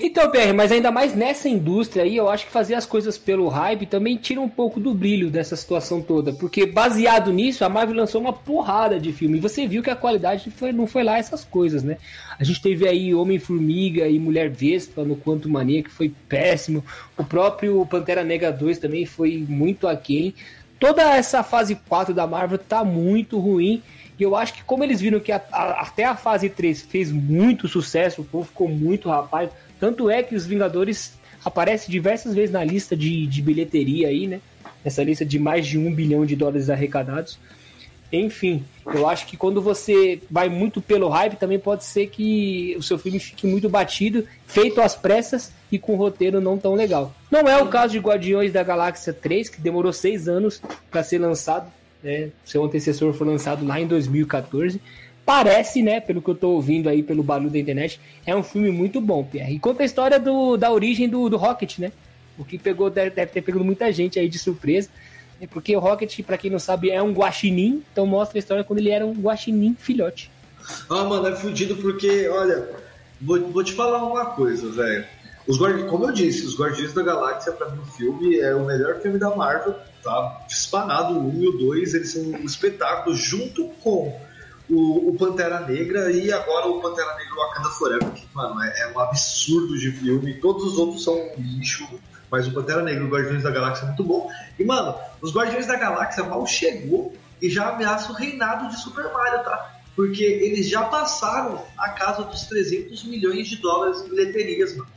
Então, PR, mas ainda mais nessa indústria aí, eu acho que fazer as coisas pelo hype também tira um pouco do brilho dessa situação toda. Porque baseado nisso, a Marvel lançou uma porrada de filme. E você viu que a qualidade foi, não foi lá essas coisas, né? A gente teve aí Homem-Formiga e Mulher Vespa no Quanto Mania, que foi péssimo. O próprio Pantera Negra 2 também foi muito aquém. Toda essa fase 4 da Marvel tá muito ruim. E eu acho que como eles viram que a, a, até a fase 3 fez muito sucesso, o povo ficou muito rapaz tanto é que os Vingadores aparecem diversas vezes na lista de, de bilheteria aí, né? Essa lista de mais de um bilhão de dólares arrecadados. Enfim, eu acho que quando você vai muito pelo hype, também pode ser que o seu filme fique muito batido, feito às pressas e com um roteiro não tão legal. Não é o caso de Guardiões da Galáxia 3, que demorou seis anos para ser lançado. Né? Seu antecessor foi lançado lá em 2014 parece, né, pelo que eu tô ouvindo aí pelo barulho da internet, é um filme muito bom, Pierre. E conta a história do, da origem do, do Rocket, né? O que pegou deve, ter pegado muita gente aí de surpresa. Né? Porque o Rocket, para quem não sabe, é um guaxinim, então mostra a história quando ele era um guaxinim filhote. Ah, mano, é fudido porque, olha, vou, vou te falar uma coisa, velho. Os como eu disse, os Guardiões da Galáxia, para mim, o filme é o melhor filme da Marvel, tá? Disparado, o 1 e o 2, eles são um espetáculo, junto com o, o, Pantera Negra e agora o Pantera Negra Wakanda Forever, que, mano, é, é, um absurdo de filme. Todos os outros são um lixo, mas o Pantera Negra e o Guardiões da Galáxia é muito bom. E, mano, os Guardiões da Galáxia mal chegou e já ameaça o reinado de Super Mario, tá? Porque eles já passaram a casa dos 300 milhões de dólares em bilheterias, mano.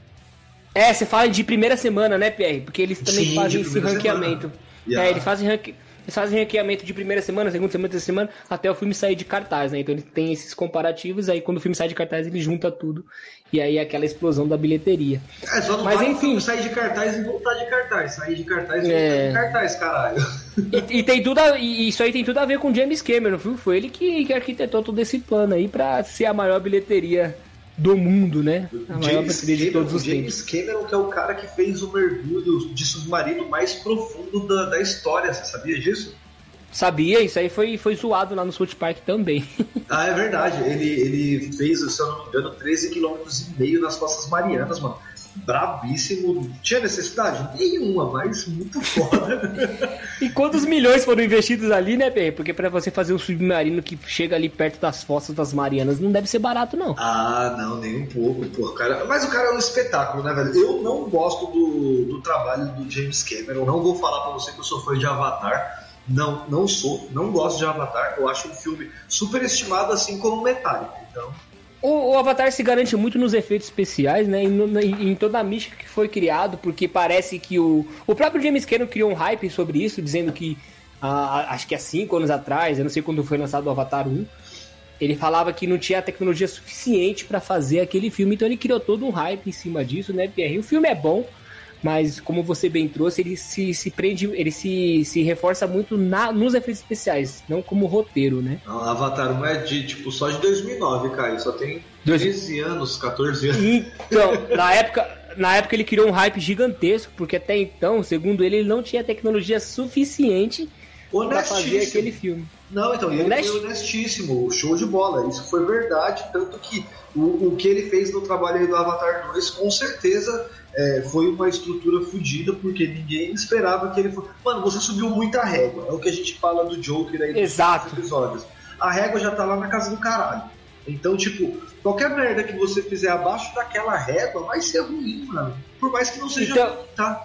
É, você fala de primeira semana, né, Pierre? Porque eles também Sim, fazem esse ranqueamento. Yeah. É, eles fazem ranqueamento eles fazem ranqueamento de primeira semana, segunda semana, terceira semana, até o filme sair de cartaz, né? Então ele tem esses comparativos, aí quando o filme sai de cartaz ele junta tudo. E aí é aquela explosão da bilheteria. É, só não Mas, enfim, sair de cartaz e voltar de cartaz. Sair de cartaz e é... voltar de cartaz, caralho. E, e, tem tudo a, e isso aí tem tudo a ver com James Cameron, viu? Foi ele que, que arquitetou todo esse plano aí pra ser a maior bilheteria do mundo, né? A maior James Cameron, de todos os James tempos. Cameron que é o cara que fez o mergulho de submarino mais profundo da, da história, você sabia disso? Sabia, isso aí foi, foi zoado lá no South Park também. ah, é verdade. Ele, ele fez, se eu não me engano, 13 km e meio nas Costas Marianas, mano brabíssimo. Tinha necessidade? Nenhuma, mas muito foda. e quantos milhões foram investidos ali, né, Pê? Porque para você fazer um submarino que chega ali perto das fossas das Marianas não deve ser barato, não. Ah, não, nem um pouco, pô, cara. Mas o cara é um espetáculo, né, velho? Eu não gosto do, do trabalho do James Cameron. Não vou falar para você que eu sou fã de Avatar. Não, não sou, não gosto de Avatar. Eu acho um filme super estimado, assim como Metallica. Então, o, o, Avatar se garante muito nos efeitos especiais, né? em toda a mística que foi criado, porque parece que o, o próprio James Cameron criou um hype sobre isso, dizendo que acho que há cinco anos atrás, eu não sei quando foi lançado o Avatar 1, ele falava que não tinha tecnologia suficiente para fazer aquele filme, então ele criou todo um hype em cima disso, né, Pierre? O filme é bom, mas como você bem trouxe, ele se, se prende, ele se, se reforça muito na, nos efeitos especiais, não como roteiro, né? Não, Avatar 1 é de, tipo, só de 2009, cara, só tem 13 anos, 14 anos. Então, na época, na época ele criou um hype gigantesco, porque até então, segundo ele, ele não tinha tecnologia suficiente para fazer aquele filme. Não, então, ele Honest... foi honestíssimo, show de bola, isso foi verdade, tanto que o, o que ele fez no trabalho do Avatar 2, com certeza é, foi uma estrutura fodida, porque ninguém esperava que ele fosse. Mano, você subiu muita régua. É o que a gente fala do Joker aí nos Exato. episódios. A régua já tá lá na casa do caralho. Então, tipo, qualquer merda que você fizer abaixo daquela régua vai ser ruim, mano. Por mais que não seja. Então, tá.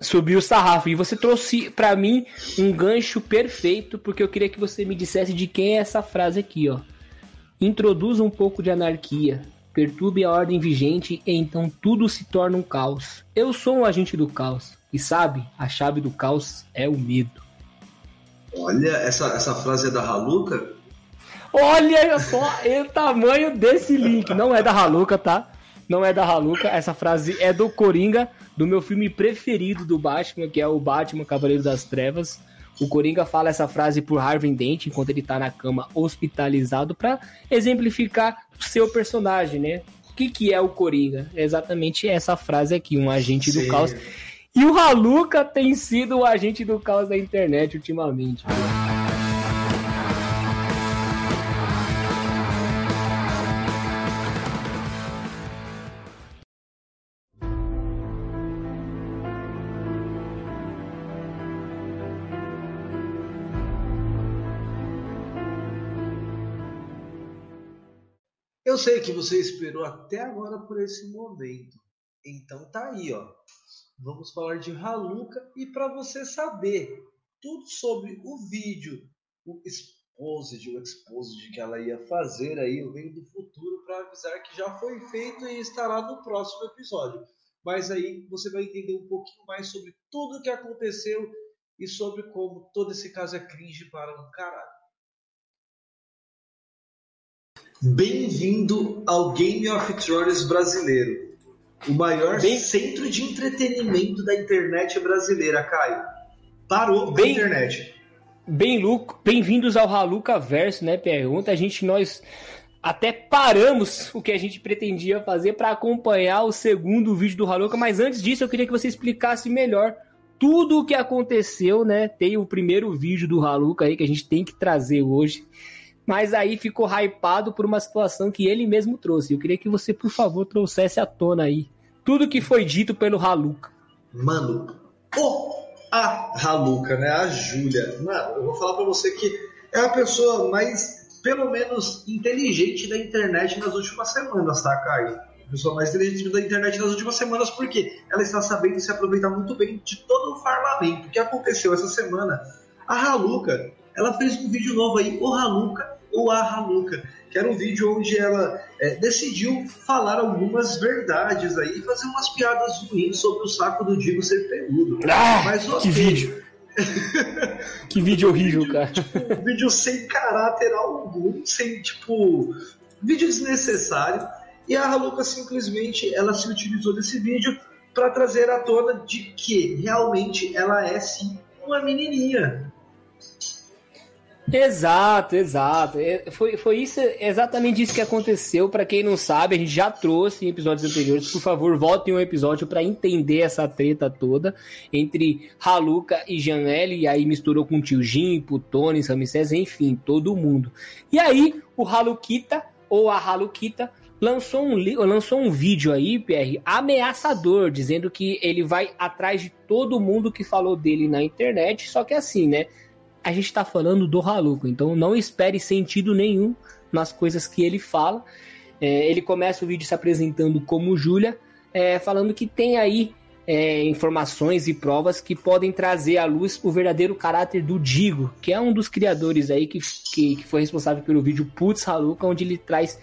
Subiu o sarrafo. E você trouxe para mim um gancho perfeito, porque eu queria que você me dissesse de quem é essa frase aqui, ó. Introduza um pouco de anarquia perturbe a ordem vigente e então tudo se torna um caos. Eu sou um agente do caos e sabe, a chave do caos é o medo. Olha, essa, essa frase é da Haluka? Olha só o tamanho desse link. Não é da Haluka, tá? Não é da Haluka. Essa frase é do Coringa, do meu filme preferido do Batman, que é o Batman Cavaleiro das Trevas. O Coringa fala essa frase por Harvey Dent enquanto ele tá na cama hospitalizado para exemplificar o seu personagem, né? O que, que é o Coringa? É exatamente essa frase aqui, um agente Sim. do caos. E o Haluka tem sido o agente do caos da internet ultimamente. Eu sei que você esperou até agora por esse momento. Então tá aí, ó. Vamos falar de Haluka e para você saber tudo sobre o vídeo, o exposed, o exposed que ela ia fazer aí, eu venho do futuro para avisar que já foi feito e estará no próximo episódio. Mas aí você vai entender um pouquinho mais sobre tudo o que aconteceu e sobre como todo esse caso é cringe para um caralho. Bem-vindo ao Game of Thrones brasileiro, o maior Bem... centro de entretenimento da internet brasileira, Caio. Parou Bem... a internet. Bem, Luco, bem-vindos ao Haluca Verso, né, Pergunta. A gente, nós até paramos o que a gente pretendia fazer para acompanhar o segundo vídeo do Haluca, mas antes disso eu queria que você explicasse melhor tudo o que aconteceu, né? Tem o primeiro vídeo do Haluca aí que a gente tem que trazer hoje mas aí ficou hypado por uma situação que ele mesmo trouxe. Eu queria que você, por favor, trouxesse à tona aí tudo que foi dito pelo Haluca. Mano, oh, a Haluca, né? A Júlia. Mano, eu vou falar para você que é a pessoa mais, pelo menos, inteligente da internet nas últimas semanas, tá, Caio? Pessoa mais inteligente da internet nas últimas semanas, porque ela está sabendo se aproveitar muito bem de todo o parlamento. O que aconteceu essa semana? A Haluca, ela fez um vídeo novo aí, o Haluca o A que era um vídeo onde ela é, decidiu falar algumas verdades aí e fazer umas piadas ruins sobre o saco do Digo ser peludo. Ah, Mas, que vídeo! que vídeo horrível, vídeo, cara. Tipo, um vídeo sem caráter algum, sem, tipo, vídeo desnecessário. E a Haluka simplesmente ela se utilizou desse vídeo para trazer à tona de que realmente ela é sim uma menininha. Exato, exato. É, foi, foi isso, exatamente isso que aconteceu. Para quem não sabe, a gente já trouxe em episódios anteriores. Por favor, voltem um episódio para entender essa treta toda entre Haluka e Janelle. E aí misturou com o Tio Jim, Putones, Ramsés, enfim, todo mundo. E aí, o Halukita, ou a Halukita, lançou um, lançou um vídeo aí, PR, ameaçador, dizendo que ele vai atrás de todo mundo que falou dele na internet. Só que assim, né? A gente está falando do Haluco, então não espere sentido nenhum nas coisas que ele fala. É, ele começa o vídeo se apresentando como Júlia, é, falando que tem aí é, informações e provas que podem trazer à luz o verdadeiro caráter do Digo, que é um dos criadores aí que, que, que foi responsável pelo vídeo Putz Haluca, onde ele traz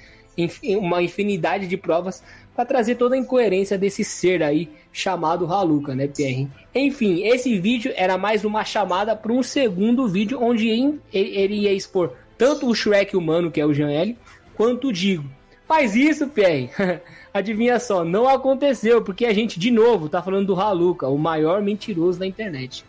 uma infinidade de provas para trazer toda a incoerência desse ser aí chamado Haluka, né, Pierre? Enfim, esse vídeo era mais uma chamada para um segundo vídeo onde ele ia expor tanto o Shrek humano, que é o Jean L, quanto o Digo. Mas isso, Pierre, adivinha só, não aconteceu, porque a gente, de novo, tá falando do Haluka, o maior mentiroso da internet.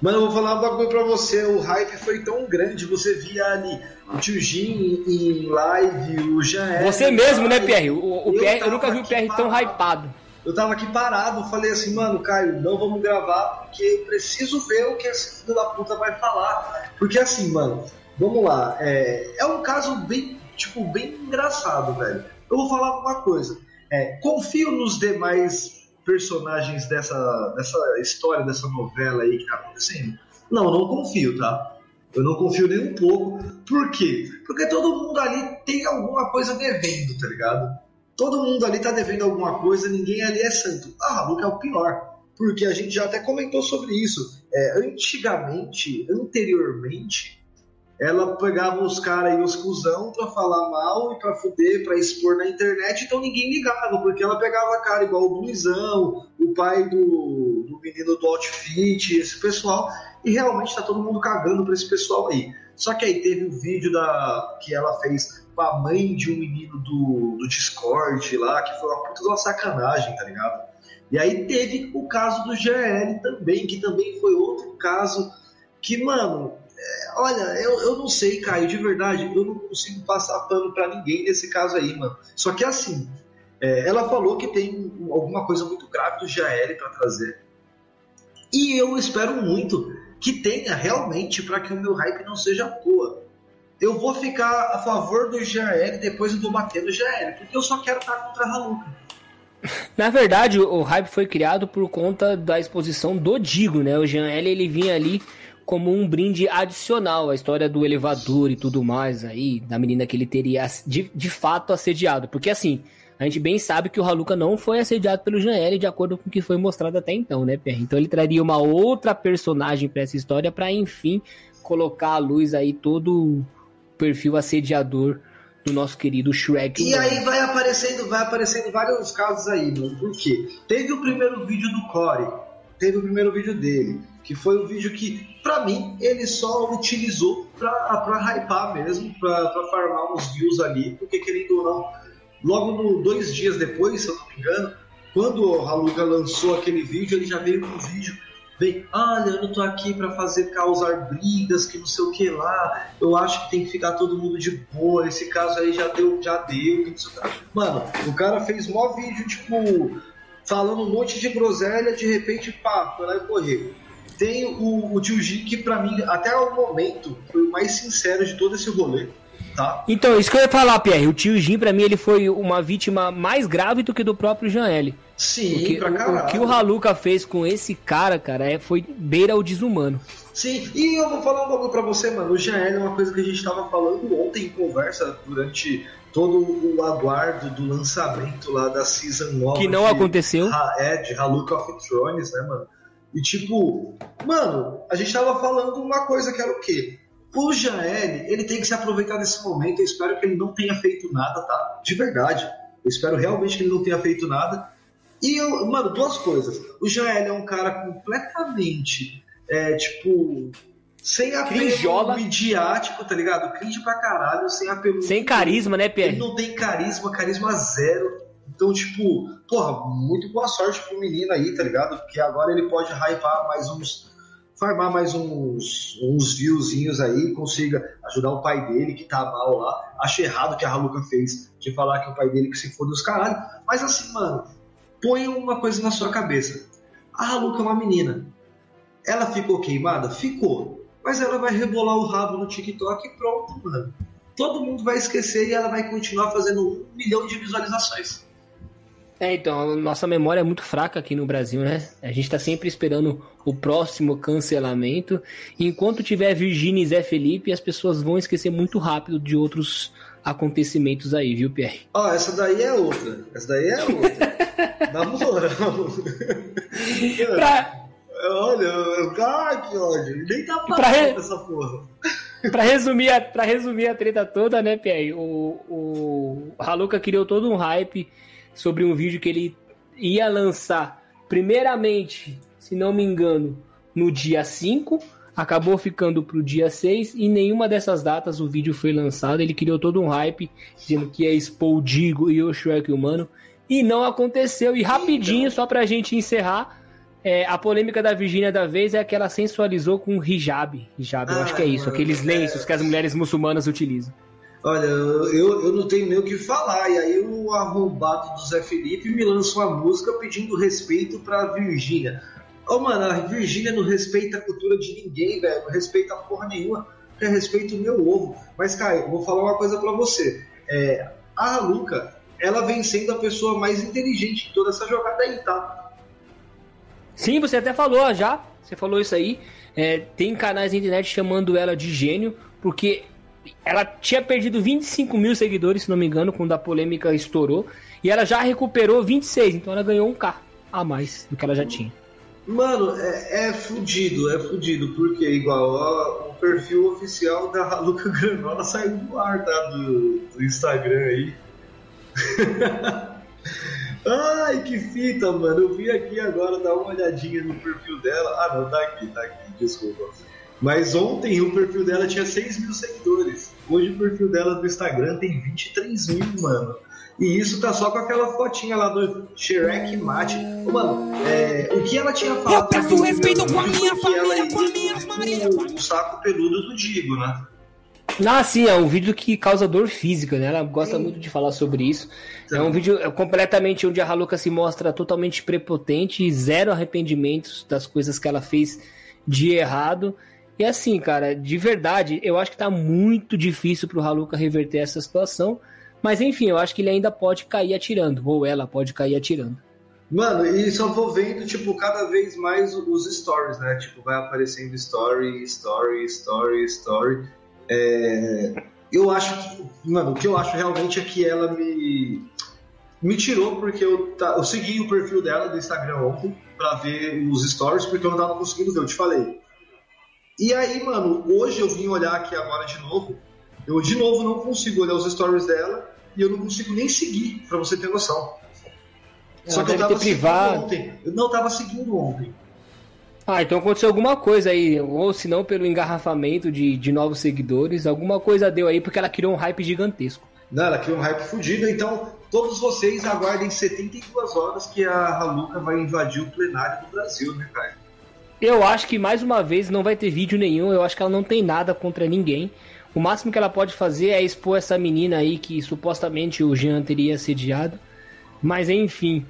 Mano, eu vou falar um bagulho pra você. O hype foi tão grande. Você via ali o Tio Jim em live, o Jean Você mesmo, né, Pierre? O, o eu, Pierre, eu nunca vi o Pierre tão hypado. Eu tava aqui parado, falei assim, mano, Caio, não vamos gravar porque eu preciso ver o que esse filho da puta vai falar. Porque assim, mano, vamos lá. É, é um caso bem, tipo, bem engraçado, velho. Eu vou falar uma coisa. É, confio nos demais personagens dessa, dessa história, dessa novela aí que tá acontecendo? Não, não confio, tá? Eu não confio nem um pouco. Por quê? Porque todo mundo ali tem alguma coisa devendo, tá ligado? Todo mundo ali tá devendo alguma coisa, ninguém ali é santo. Ah, Luke é o pior. Porque a gente já até comentou sobre isso. É, antigamente, anteriormente, ela pegava os caras e os cuzão pra falar mal e pra fuder, pra expor na internet, então ninguém ligava, porque ela pegava cara igual o Luizão, o pai do, do menino do Outfit, esse pessoal, e realmente tá todo mundo cagando pra esse pessoal aí. Só que aí teve o um vídeo da, que ela fez com a mãe de um menino do, do Discord lá, que foi uma puta de uma sacanagem, tá ligado? E aí teve o caso do GL também, que também foi outro caso que, mano, olha, eu, eu não sei, Caio, de verdade, eu não consigo passar pano para ninguém nesse caso aí, mano. Só que assim, é, ela falou que tem alguma coisa muito grave do GL para trazer. E eu espero muito que tenha realmente para que o meu hype não seja à toa. Eu vou ficar a favor do GL, depois eu vou bater no GL, porque eu só quero estar contra a Haluka. Na verdade, o hype foi criado por conta da exposição do Digo, né? O Jean ele vinha ali como um brinde adicional, a história do elevador e tudo mais aí, da menina que ele teria de, de fato assediado. Porque assim, a gente bem sabe que o Haluka não foi assediado pelo Janelle de acordo com o que foi mostrado até então, né, Pierre? Então ele traria uma outra personagem para essa história para enfim colocar à luz aí todo o perfil assediador do nosso querido Shrek. E aí vai aparecendo, vai aparecendo vários casos aí, mano. Por quê? Teve o primeiro vídeo do Corey, teve o primeiro vídeo dele, que foi um vídeo que, para mim, ele só utilizou pra hypar mesmo, pra farmar uns views ali, porque querendo ou não Logo no, dois dias depois, se eu não me engano, quando o Haluga lançou aquele vídeo, ele já veio com o vídeo. Vem, olha, eu não tô aqui para fazer causar brigas, que não sei o que lá. Eu acho que tem que ficar todo mundo de boa. Esse caso aí já deu, já deu. Mano, o cara fez mó vídeo, tipo, falando um monte de groselha, de repente, pá, foi lá e correu. Tem o, o Tio G, que pra mim, até o momento, foi o mais sincero de todo esse rolê Tá. Então, isso que eu ia falar, Pierre. O tio Jim, pra mim, ele foi uma vítima mais grave do que do próprio Jean L. Sim, Porque o, o, que o Haluka fez com esse cara, cara, é, foi beira o desumano. Sim, e eu vou falar um pouco pra você, mano. O Jean L é uma coisa que a gente tava falando ontem em conversa durante todo o aguardo do lançamento lá da Season 9. Que não de, aconteceu. É, de Haluka of Thrones, né, mano? E tipo, mano, a gente tava falando uma coisa que era o quê? O Jael, ele tem que se aproveitar desse momento. Eu espero que ele não tenha feito nada, tá? De verdade. Eu espero realmente que ele não tenha feito nada. E, eu, mano, duas coisas. O Jael é um cara completamente, é, tipo, sem apelo Crinjola. midiático, tá ligado? Cringe pra caralho, sem apelo. Sem carisma, né, Pierre? Ele não tem carisma, carisma zero. Então, tipo, porra, muito boa sorte pro menino aí, tá ligado? Porque agora ele pode hypar mais uns farmar mais uns, uns viewzinhos aí, consiga ajudar o pai dele que tá mal lá. Acho errado que a Haluka fez de falar que o pai dele que se foda os caralho. Mas assim, mano, põe uma coisa na sua cabeça. A Haluka é uma menina. Ela ficou queimada? Ficou. Mas ela vai rebolar o rabo no TikTok e pronto, mano. Todo mundo vai esquecer e ela vai continuar fazendo um milhão de visualizações. É, então, a nossa memória é muito fraca aqui no Brasil, né? A gente tá sempre esperando o próximo cancelamento. E enquanto tiver Virgínia e Zé Felipe, as pessoas vão esquecer muito rápido de outros acontecimentos aí, viu, Pierre? Ó, oh, essa daí é outra. Essa daí é outra. Na moral. pra... Olha, ai que ódio. Nem tá pra re... essa porra. pra, resumir a, pra resumir a treta toda, né, Pierre? O, o Haluka criou todo um hype sobre um vídeo que ele ia lançar, primeiramente, se não me engano, no dia 5, acabou ficando pro dia 6 e nenhuma dessas datas o vídeo foi lançado. Ele criou todo um hype dizendo que ia expor o Digo e o Shrek humano e não aconteceu. E rapidinho, só pra gente encerrar, é, a polêmica da Virgínia da vez é que ela sensualizou com hijab. Hijab, eu acho que é isso, aqueles lenços que as mulheres muçulmanas utilizam. Olha, eu, eu não tenho nem o que falar. E aí o arrombado do Zé Felipe me lança uma música pedindo respeito pra Virgínia. Ô, oh, mano, a Virgínia não respeita a cultura de ninguém, velho. Não respeita porra nenhuma. Quer respeito o meu ovo. Mas, Caio, vou falar uma coisa pra você. É, a Luca, ela vem sendo a pessoa mais inteligente de toda essa jogada aí, tá? Sim, você até falou já. Você falou isso aí. É, tem canais na internet chamando ela de gênio, porque ela tinha perdido 25 mil seguidores, se não me engano, quando a polêmica estourou. E ela já recuperou 26, então ela ganhou um K a mais do que ela já tinha. Mano, é, é fudido, é fudido, porque igual o perfil oficial da Luca Granola saiu do ar, tá? Do, do Instagram aí. Ai, que fita, mano. Eu vim aqui agora dar uma olhadinha no perfil dela. Ah, não, tá aqui, tá aqui, desculpa. Mas ontem o perfil dela tinha 6 mil seguidores. Hoje o perfil dela do Instagram tem 23 mil, mano. E isso tá só com aquela fotinha lá do Shrek Mate. Mano, é, o que ela tinha falado. Eu peço respeito com a minha família, com a minha família. O saco peludo do Digo, né? Ah, sim, é um vídeo que causa dor física, né? Ela gosta sim. muito de falar sobre isso. Então. É um vídeo completamente onde a Haluka se mostra totalmente prepotente e zero arrependimentos das coisas que ela fez de errado. E assim, cara, de verdade, eu acho que tá muito difícil pro Haluka reverter essa situação. Mas enfim, eu acho que ele ainda pode cair atirando, ou ela pode cair atirando. Mano, e só vou vendo, tipo, cada vez mais os stories, né? Tipo, vai aparecendo story, story, story, story. É... Eu acho que, mano, o que eu acho realmente é que ela me me tirou porque eu, eu segui o perfil dela do Instagram ontem pra ver os stories, porque eu não tava conseguindo ver, eu te falei. E aí, mano, hoje eu vim olhar aqui agora de novo. Eu de novo não consigo olhar os stories dela e eu não consigo nem seguir, pra você ter noção. Ela Só que eu tava seguindo ontem. Eu não tava seguindo ontem. Ah, então aconteceu alguma coisa aí, ou se não pelo engarrafamento de, de novos seguidores, alguma coisa deu aí porque ela criou um hype gigantesco. Não, ela criou um hype fudido, então todos vocês aguardem 72 horas que a Haluka vai invadir o plenário do Brasil, né, cara? Eu acho que mais uma vez não vai ter vídeo nenhum, eu acho que ela não tem nada contra ninguém. O máximo que ela pode fazer é expor essa menina aí que supostamente o Jean teria assediado. Mas enfim.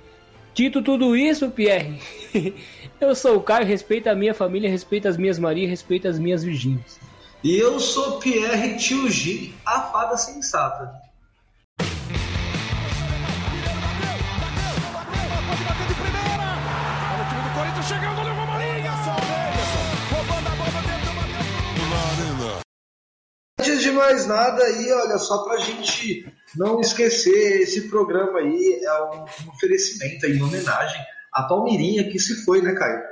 Dito tudo isso, Pierre, eu sou o Caio, respeita a minha família, respeita as minhas Marias, respeita as minhas Virgínias. E eu sou Pierre Tio G, a fada sensata. Mais nada aí, olha, só pra gente não esquecer, esse programa aí é um, oferecimento em homenagem à Palmeirinha que se foi, né, Caio?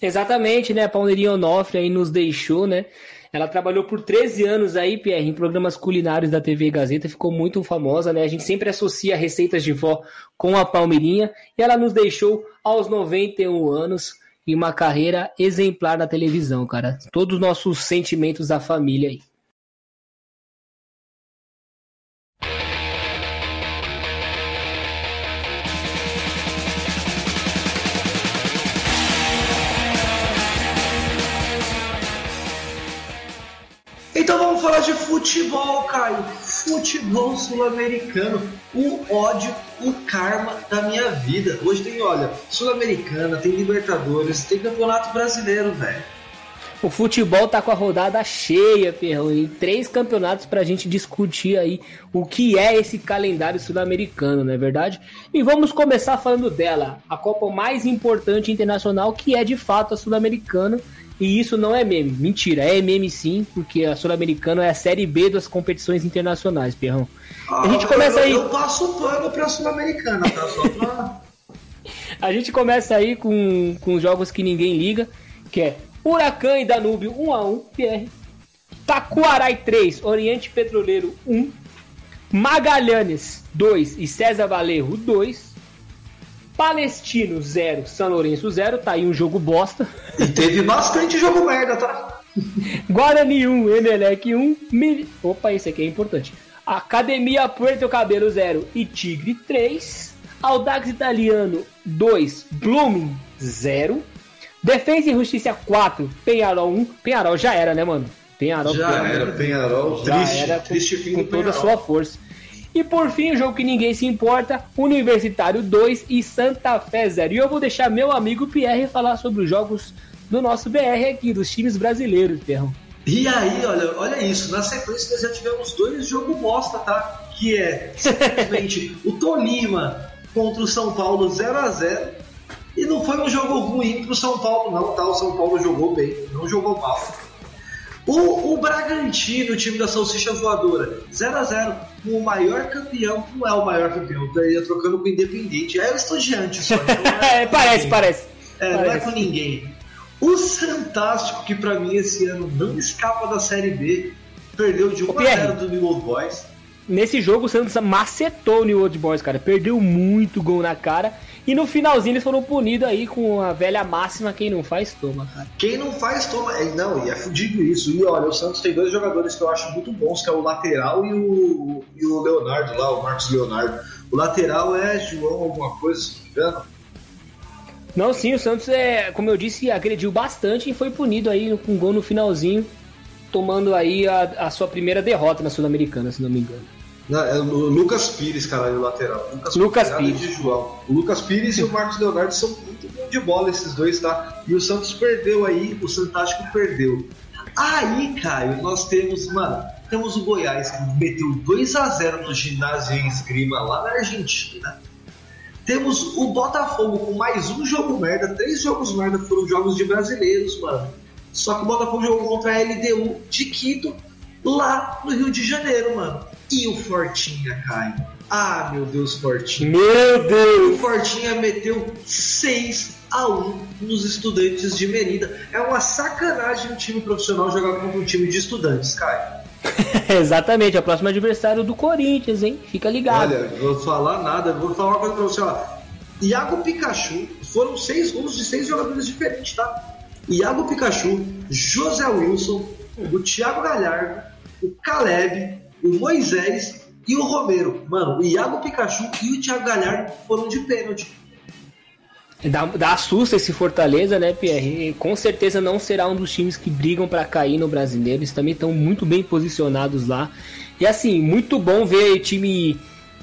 Exatamente, né? A Palmeirinha Onofre aí nos deixou, né? Ela trabalhou por 13 anos aí, Pierre, em programas culinários da TV Gazeta, ficou muito famosa, né? A gente sempre associa receitas de vó com a Palmeirinha e ela nos deixou aos 91 anos em uma carreira exemplar na televisão, cara. Todos os nossos sentimentos da família aí. Então vamos falar de futebol, Caio. Futebol sul-americano. O ódio, o karma da minha vida. Hoje tem, olha, Sul-Americana, tem Libertadores, tem Campeonato Brasileiro, velho. O futebol tá com a rodada cheia, Perrão, e três campeonatos pra gente discutir aí o que é esse calendário sul-americano, não é verdade? E vamos começar falando dela, a Copa mais importante internacional, que é de fato a sul-americana, e isso não é meme. Mentira, é meme sim, porque a Sul-Americana é a série B das competições internacionais, Pierrão. Ah, a gente começa eu, aí. Eu passo pano pra Sul-Americana, tá? Só pra. a gente começa aí com, com jogos que ninguém liga, que é Huracan e Danúbio 1x1, Pierre. Taquarai 3, Oriente Petroleiro 1. Magalhães 2 e César Valerro 2. Palestino 0, São Lourenço 0, tá aí um jogo bosta. E teve bastante jogo merda, tá? Guarani 1, Emelec 1, Mil... Opa, esse aqui é importante. Academia Puerto Cabelo 0 e Tigre 3. Audax Italiano 2, Blooming 0. Defesa e Justiça 4, Penharol 1. Penharol já era, né, mano? Penharol já era, Penharol já triste, era com, triste com toda a sua força. E por fim, o jogo que ninguém se importa, Universitário 2 e Santa Fé 0. E eu vou deixar meu amigo Pierre falar sobre os jogos do nosso BR aqui, dos times brasileiros, Pierrão. E aí, olha, olha isso, na sequência nós já tivemos dois jogos bosta, tá? Que é simplesmente o Tolima contra o São Paulo 0 a 0 E não foi um jogo ruim pro São Paulo, não, tá? O São Paulo jogou bem, não jogou mal. O, o Bragantino, o time da Salsicha Voadora, 0x0, o maior campeão, não é o maior campeão, estaria trocando com o Independente, é o Estudiante só. Então é, parece, parece. É, parece. não é com ninguém. O Fantástico, que para mim esse ano não escapa da Série B, perdeu de 1x0 do New Old Boys. Nesse jogo o Santos macetou o New Old Boys, cara. Perdeu muito gol na cara. E no finalzinho eles foram punidos aí com a velha máxima: quem não faz, toma, cara. Quem não faz, toma. É, não, e é fudido isso. E olha, o Santos tem dois jogadores que eu acho muito bons, que é o lateral e o, e o Leonardo lá, o Marcos Leonardo. O lateral é João alguma coisa, se não me engano. Não, sim, o Santos, é, como eu disse, agrediu bastante e foi punido aí com um gol no finalzinho, tomando aí a, a sua primeira derrota na Sul-Americana, se não me engano. Não, é o Lucas Pires, cara, o lateral. Lucas, Lucas Pires. De João. O Lucas Pires e o Marcos Leonardo são muito bons de bola, esses dois, tá? E o Santos perdeu aí, o Santástico perdeu. Aí, Caio, nós temos, mano, temos o Goiás que meteu 2 a 0 no ginásio em esgrima lá na Argentina. Temos o Botafogo com mais um jogo merda. Três jogos merda foram jogos de brasileiros, mano. Só que o Botafogo jogou contra a LDU de Quito, lá no Rio de Janeiro, mano. E o Fortinha, Caio. Ah, meu Deus, Fortinha. Meu Deus! O Fortinha meteu 6 a 1 nos estudantes de Merida. É uma sacanagem um time profissional jogar contra um time de estudantes, Caio. Exatamente, é o próximo adversário do Corinthians, hein? Fica ligado. Olha, vou falar nada, vou falar uma coisa pra você, ó. Iago Pikachu, foram seis gols de seis jogadores diferentes, tá? Iago Pikachu, José Wilson, o Thiago Galhardo, o Caleb, o Moisés e o Romero. Mano, o Iago Pikachu e o Thiago Galhardo foram de pênalti. Dá, dá assusta esse Fortaleza, né, Pierre? Com certeza não será um dos times que brigam para cair no brasileiro. Eles também estão muito bem posicionados lá. E assim, muito bom ver time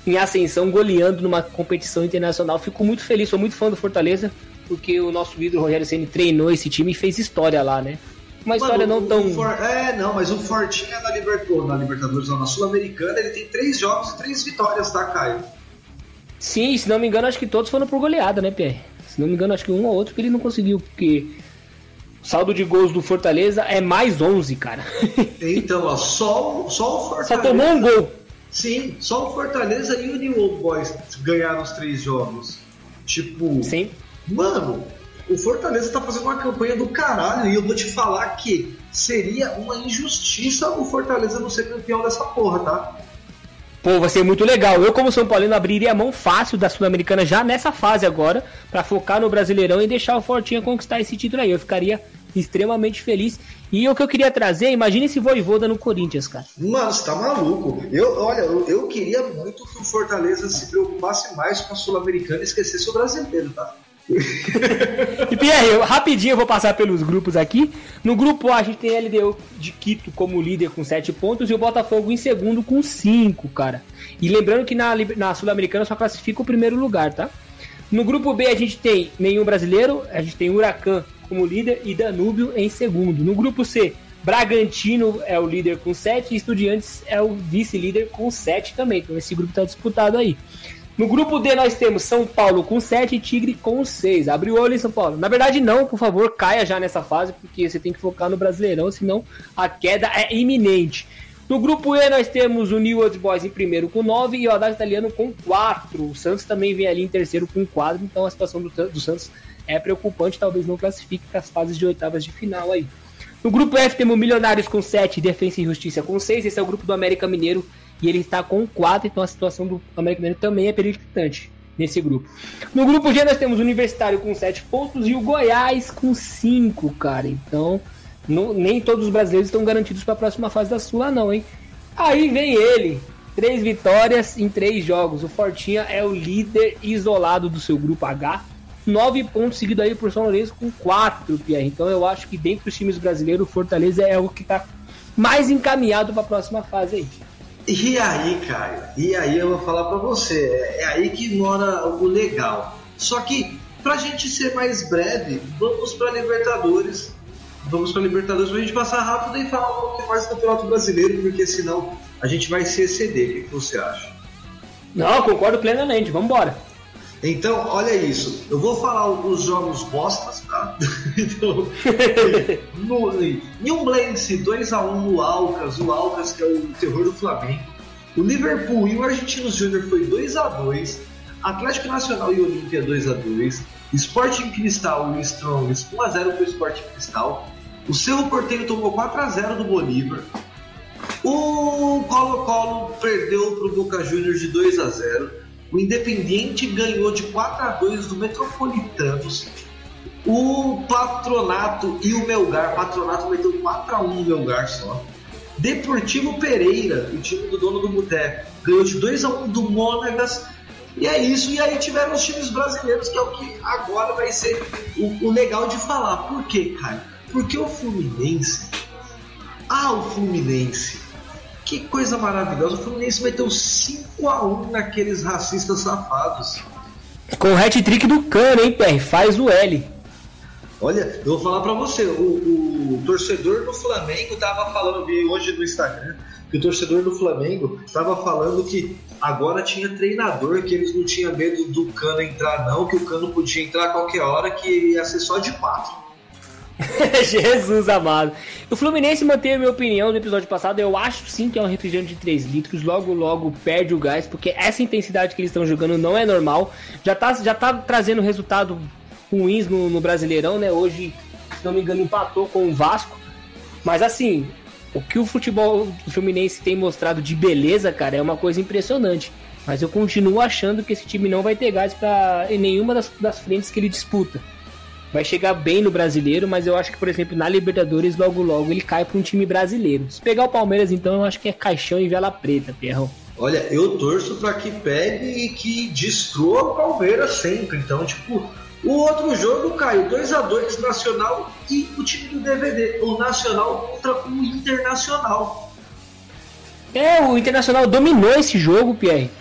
em ascensão goleando numa competição internacional. Fico muito feliz, sou muito fã do Fortaleza, porque o nosso ídolo Rogério Ceni treinou esse time e fez história lá, né? Uma história Mano, não tão. For... É, não, mas o Fortinha na, Libertadores, na Libertadores, na Sul-Americana, ele tem três jogos e três vitórias, tá, Caio? Sim, se não me engano, acho que todos foram por goleada, né, Pierre? Se não me engano, acho que um ou outro que ele não conseguiu, porque o saldo de gols do Fortaleza é mais 11, cara. Então, ó, só, só o Fortaleza. Só tomou um gol. Sim, só o Fortaleza e o New Old Boys ganharam os três jogos. Tipo, Sim. mano, o Fortaleza tá fazendo uma campanha do caralho e eu vou te falar que seria uma injustiça o Fortaleza não ser campeão dessa porra, tá? Pô, vai ser muito legal. Eu, como São Paulino, abriria a mão fácil da Sul-Americana já nessa fase agora, pra focar no Brasileirão e deixar o Fortinha conquistar esse título aí. Eu ficaria extremamente feliz. E o que eu queria trazer, imagine esse Voivoda no Corinthians, cara. Mano, você tá maluco. Eu, olha, eu, eu queria muito que o Fortaleza se preocupasse mais com a Sul-Americana e esquecesse o brasileiro, tá? E Pierre, eu, rapidinho eu vou passar pelos grupos aqui. No grupo A, a gente tem a LDU de Quito como líder com 7 pontos e o Botafogo em segundo com 5, cara. E lembrando que na, na Sul-Americana só classifica o primeiro lugar, tá? No grupo B, a gente tem nenhum brasileiro, a gente tem Huracan como líder e Danúbio em segundo. No grupo C, Bragantino é o líder com 7 e Estudiantes é o vice-líder com 7 também. Então esse grupo tá disputado aí. No grupo D nós temos São Paulo com 7 e Tigre com 6. Abre o olho em São Paulo. Na verdade, não, por favor, caia já nessa fase, porque você tem que focar no Brasileirão, senão a queda é iminente. No grupo E nós temos o New Old Boys em primeiro com 9 e o Audax Italiano com 4. O Santos também vem ali em terceiro com 4, então a situação do, do Santos é preocupante, talvez não classifique para as fases de oitavas de final aí. No grupo F temos Milionários com 7 e Defensa e Justiça com 6. Esse é o grupo do América Mineiro e ele está com 4, então a situação do América Mineiro também é periclitante nesse grupo. No grupo G nós temos o Universitário com 7 pontos e o Goiás com 5, cara. Então, nem todos os brasileiros estão garantidos para a próxima fase da Sula, não, hein? Aí vem ele, três vitórias em três jogos. O Fortinha é o líder isolado do seu grupo H. Nove pontos seguido aí por São Lourenço com quatro, Pierre. Então eu acho que dentre os times brasileiros, o Fortaleza é o que tá mais encaminhado para a próxima fase aí. E aí, Caio? E aí eu vou falar pra você, é aí que mora o legal. Só que, pra gente ser mais breve, vamos pra Libertadores. Vamos pra Libertadores pra gente passar rápido e falar um pouco mais do Campeonato Brasileiro, porque senão a gente vai se exceder. O que você acha? Não, concordo plenamente. Vamos embora. Então, olha isso. Eu vou falar alguns jogos bostas, tá? então, no, Newblense 2x1 no Alcas, o Alcas que é o terror do Flamengo. O Liverpool e o Argentinos Júnior foi 2x2. Atlético Nacional e Olímpia 2x2. Sporting Cristal e Strongs 1x0 para o Sporting Cristal. O Cerro Porteiro tomou 4x0 do Bolívar. O Colo-Colo perdeu para o Boca Juniors de 2 a 0. O Independiente ganhou de 4 a 2 do Metropolitanos. O Patronato e o Melgar, Patronato meteu 4 a 1 no Melgar só. Deportivo Pereira, o time do dono do Boteco, ganhou de 2 a 1 do Mônagas. E é isso, e aí tiveram os times brasileiros, que é o que agora vai ser o, o legal de falar. Por quê, cara? Porque o Fluminense ah, o Fluminense. Que coisa maravilhosa. O Fluminense meteu 5x1 naqueles racistas safados. Com o hat-trick do Cano, hein, PR? Faz o L. Olha, eu vou falar para você, o, o, torcedor do Flamengo tava falando, vi hoje no Instagram, que o torcedor do Flamengo tava falando que agora tinha treinador, que eles não tinham medo do Cano entrar não, que o Cano podia entrar a qualquer hora, que ia ser só de quatro. Jesus amado. O Fluminense mantém a minha opinião do episódio passado. Eu acho sim que é um refrigerante de 3 litros. Logo, logo perde o gás, porque essa intensidade que eles estão jogando não é normal. Já tá, já tá trazendo resultado ruins no, no Brasileirão, né? Hoje, se não me engano, empatou com o Vasco. Mas assim, o que o futebol Fluminense tem mostrado de beleza, cara, é uma coisa impressionante. Mas eu continuo achando que esse time não vai ter gás pra, em nenhuma das, das frentes que ele disputa vai chegar bem no brasileiro, mas eu acho que, por exemplo, na Libertadores, logo logo ele cai para um time brasileiro. Se pegar o Palmeiras, então, eu acho que é caixão e vela preta, Pierrão. Olha, eu torço para que pegue e que destrua o Palmeiras sempre. Então, tipo, o outro jogo caiu 2 a 2 Nacional e o time do DVD, o Nacional contra o Internacional. É, o Internacional dominou esse jogo, Pierre.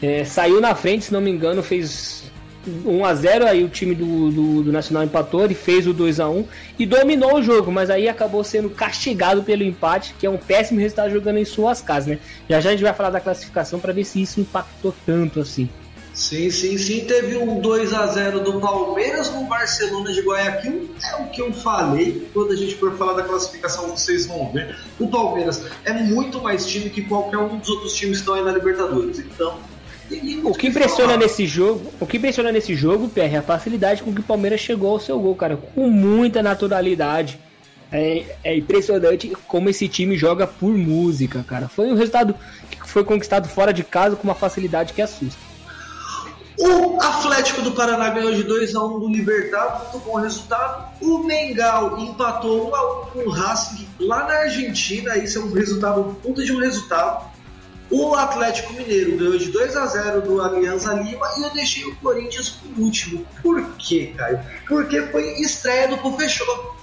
É, saiu na frente, se não me engano, fez 1 a 0 aí o time do, do, do, Nacional empatou, ele fez o 2 a 1 e dominou o jogo, mas aí acabou sendo castigado pelo empate, que é um péssimo resultado jogando em suas casas, né? Já já a gente vai falar da classificação para ver se isso impactou tanto assim. Sim, sim, sim. Teve um 2 a 0 do Palmeiras no Barcelona de Guayaquil. É o que eu falei. Quando a gente for falar da classificação, vocês vão ver. O Palmeiras é muito mais time que qualquer um dos outros times que estão aí na Libertadores. Então, o que impressiona nesse jogo, o que impressiona nesse jogo, PR, é a facilidade com que o Palmeiras chegou ao seu gol, cara, com muita naturalidade. É, é, impressionante como esse time joga por música, cara. Foi um resultado que foi conquistado fora de casa com uma facilidade que assusta. O Atlético do Paraná ganhou de 2 a 1 do Libertad, muito bom resultado. O Mengal empatou 1 a 1 com o Racing lá na Argentina, isso é um resultado, puta de um resultado. O Atlético Mineiro ganhou de 2 a 0 do Alianza Lima e eu deixei o Corinthians por último. Por quê, Caio? Porque foi estreia do Fechou.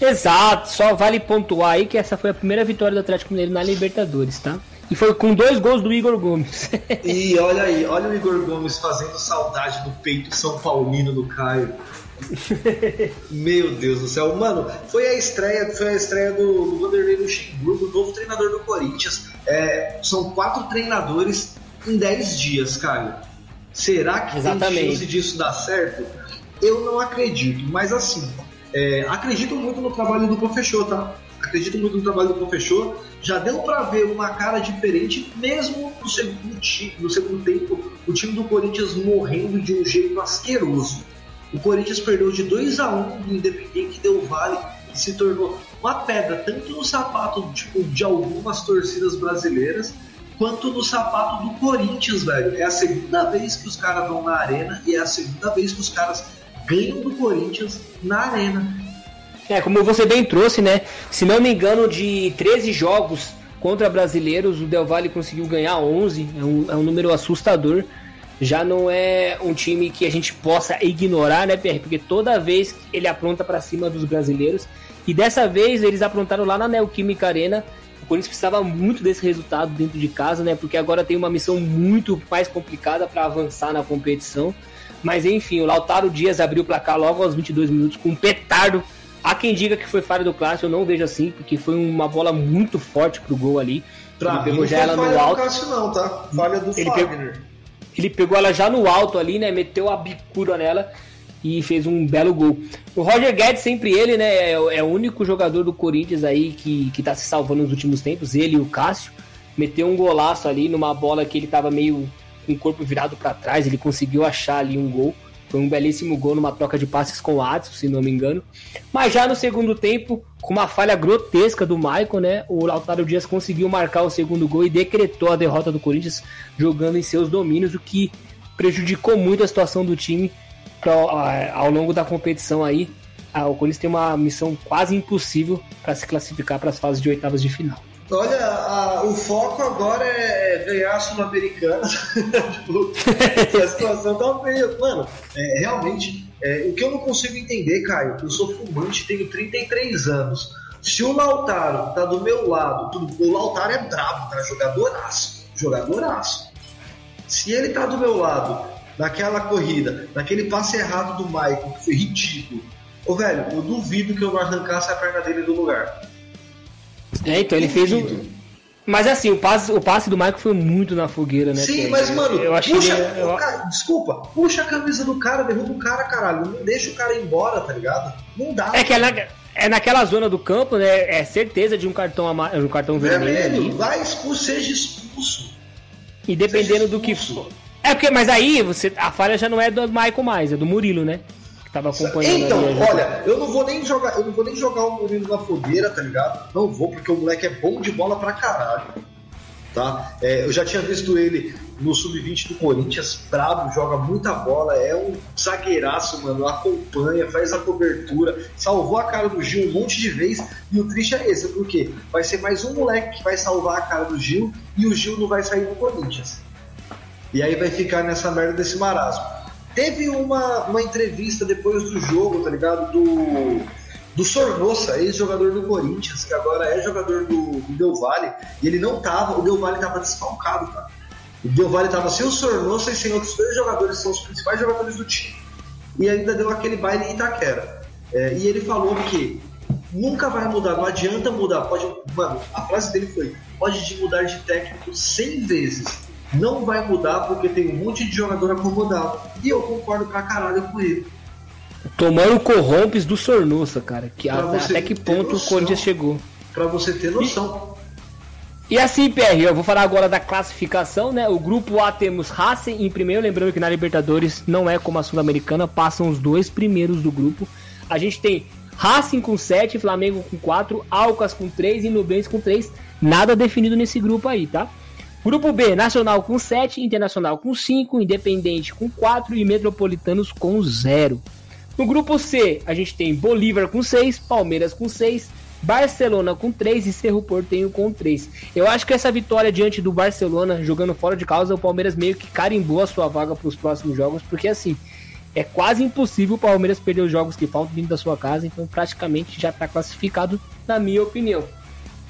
Exato, só vale pontuar aí que essa foi a primeira vitória do Atlético Mineiro na Libertadores, tá? E foi com dois gols do Igor Gomes. e olha aí, olha o Igor Gomes fazendo saudade do peito São Paulino do Caio. Meu Deus do céu, mano, foi a estreia, foi a estreia do, do Vanderlei Luxemburgo, novo treinador do Corinthians. É, são quatro treinadores em dez dias, Caio. Será que Exatamente. tem chance disso dar certo? Eu não acredito, mas assim, é, acredito muito no trabalho do Professor, tá? Acredito muito no trabalho do Professor. Já deu para ver uma cara diferente, mesmo no segundo, no segundo tempo, o time do Corinthians morrendo de um jeito asqueroso. O Corinthians perdeu de 2 a 1 do Independente Del Vale e se tornou uma pedra tanto no sapato tipo, de algumas torcidas brasileiras quanto no sapato do Corinthians, velho. É a segunda vez que os caras vão na arena e é a segunda vez que os caras ganham do Corinthians na arena. É, como você bem trouxe, né? Se não me engano, de 13 jogos contra brasileiros, o Del Valle conseguiu ganhar 11. É um, é um número assustador já não é um time que a gente possa ignorar, né, Pierre? Porque toda vez ele apronta para cima dos brasileiros. E dessa vez eles aprontaram lá na Neoquímica Arena. O Corinthians precisava muito desse resultado dentro de casa, né? Porque agora tem uma missão muito mais complicada para avançar na competição. Mas enfim, o Lautaro Dias abriu o placar logo aos 22 minutos com um petardo. Há quem diga que foi falha do clássico, eu não vejo assim, porque foi uma bola muito forte pro gol ali. Pra ele pegou já ela no alto. Cássio, não, tá? Falha do ele Fagner. Pegou... Ele pegou ela já no alto ali, né? Meteu a bicuda nela e fez um belo gol. O Roger Guedes, sempre ele, né? É, é, o único jogador do Corinthians aí que, que tá se salvando nos últimos tempos. Ele e o Cássio. Meteu um golaço ali numa bola que ele tava meio com o corpo virado para trás. Ele conseguiu achar ali um gol. Foi um belíssimo gol numa troca de passes com o Adson, se não me engano. Mas já no segundo tempo, com uma falha grotesca do Maicon, né? O Lautaro Dias conseguiu marcar o segundo gol e decretou a derrota do Corinthians jogando em seus domínios, o que prejudicou muito a situação do time ao longo da competição aí. O Corinthians tem uma missão quase impossível para se classificar para as fases de oitavas de final. Olha, a, o foco agora é ganhar a Sul-Americana. tipo, a situação tá feia. Mano, é, realmente, é, o que eu não consigo entender, Caio, eu sou fumante, tenho 33 anos. Se o Lautaro tá do meu lado, o Lautaro é brabo, tá? Jogadoraço. Jogadoraço. Se ele tá do meu lado, naquela corrida, naquele passe errado do Michael, que foi ridículo, Ô, velho, eu duvido que eu arrancasse a perna dele do lugar. É, então ele fez um. Mas assim, o passe, o passe do Michael foi muito na fogueira, né? Sim, mas, mano, eu achei puxa, ele... eu... cara, desculpa, puxa a camisa do cara, derruba o cara, caralho. Não deixa o cara ir embora, tá ligado? Não dá. É que é, na, é naquela zona do campo, né? É certeza de um cartão, um cartão vermelho. Vermelho, vai expulso, seja expulso. E dependendo do que for. É porque, mas aí você, a falha já não é do Michael mais, é do Murilo, né? Que tava acompanhando. Então, olha, eu não vou nem jogar, eu não vou nem jogar o Murilo na fogueira, tá ligado? Não vou, porque o moleque é bom de bola pra caralho. Tá? É, eu já tinha visto ele no sub-20 do Corinthians, brabo, joga muita bola, é um zagueiraço, mano, acompanha, faz a cobertura, salvou a cara do Gil um monte de vezes, e o triste é esse, porque vai ser mais um moleque que vai salvar a cara do Gil e o Gil não vai sair do Corinthians. E aí vai ficar nessa merda desse marasmo. Teve uma, uma entrevista depois do jogo, tá ligado? Do, do Sornossa, ex-jogador do Corinthians, que agora é jogador do, do Del Valle, e ele não tava, o Del Valle tava desfalcado, cara. O Del Valle tava sem o Sornossa e sem outros dois jogadores, que são os principais jogadores do time. E ainda deu aquele baile em Itaquera. É, e ele falou que nunca vai mudar, não adianta mudar. Pode, mano, a frase dele foi: pode mudar de técnico 100 vezes não vai mudar porque tem um monte de jogador acomodado. E eu concordo pra caralho com ele. Tomando corrompes do Sornossa, cara. Que até que ponto noção, o Corinthians chegou. Pra você ter noção. E, e assim, PR, eu vou falar agora da classificação, né? O grupo A temos Racing em primeiro, lembrando que na Libertadores não é como a Sul-Americana, passam os dois primeiros do grupo. A gente tem Racing com 7, Flamengo com 4, Alcas com 3 e Nubens com 3. Nada definido nesse grupo aí, tá? Grupo B, Nacional com 7, Internacional com 5, Independente com 4 e Metropolitanos com 0. No grupo C, a gente tem Bolívar com 6, Palmeiras com 6, Barcelona com 3 e Cerro Portenho com 3. Eu acho que essa vitória diante do Barcelona, jogando fora de causa, o Palmeiras meio que carimbou a sua vaga para os próximos jogos, porque assim, é quase impossível o Palmeiras perder os jogos que faltam dentro da sua casa, então praticamente já está classificado, na minha opinião.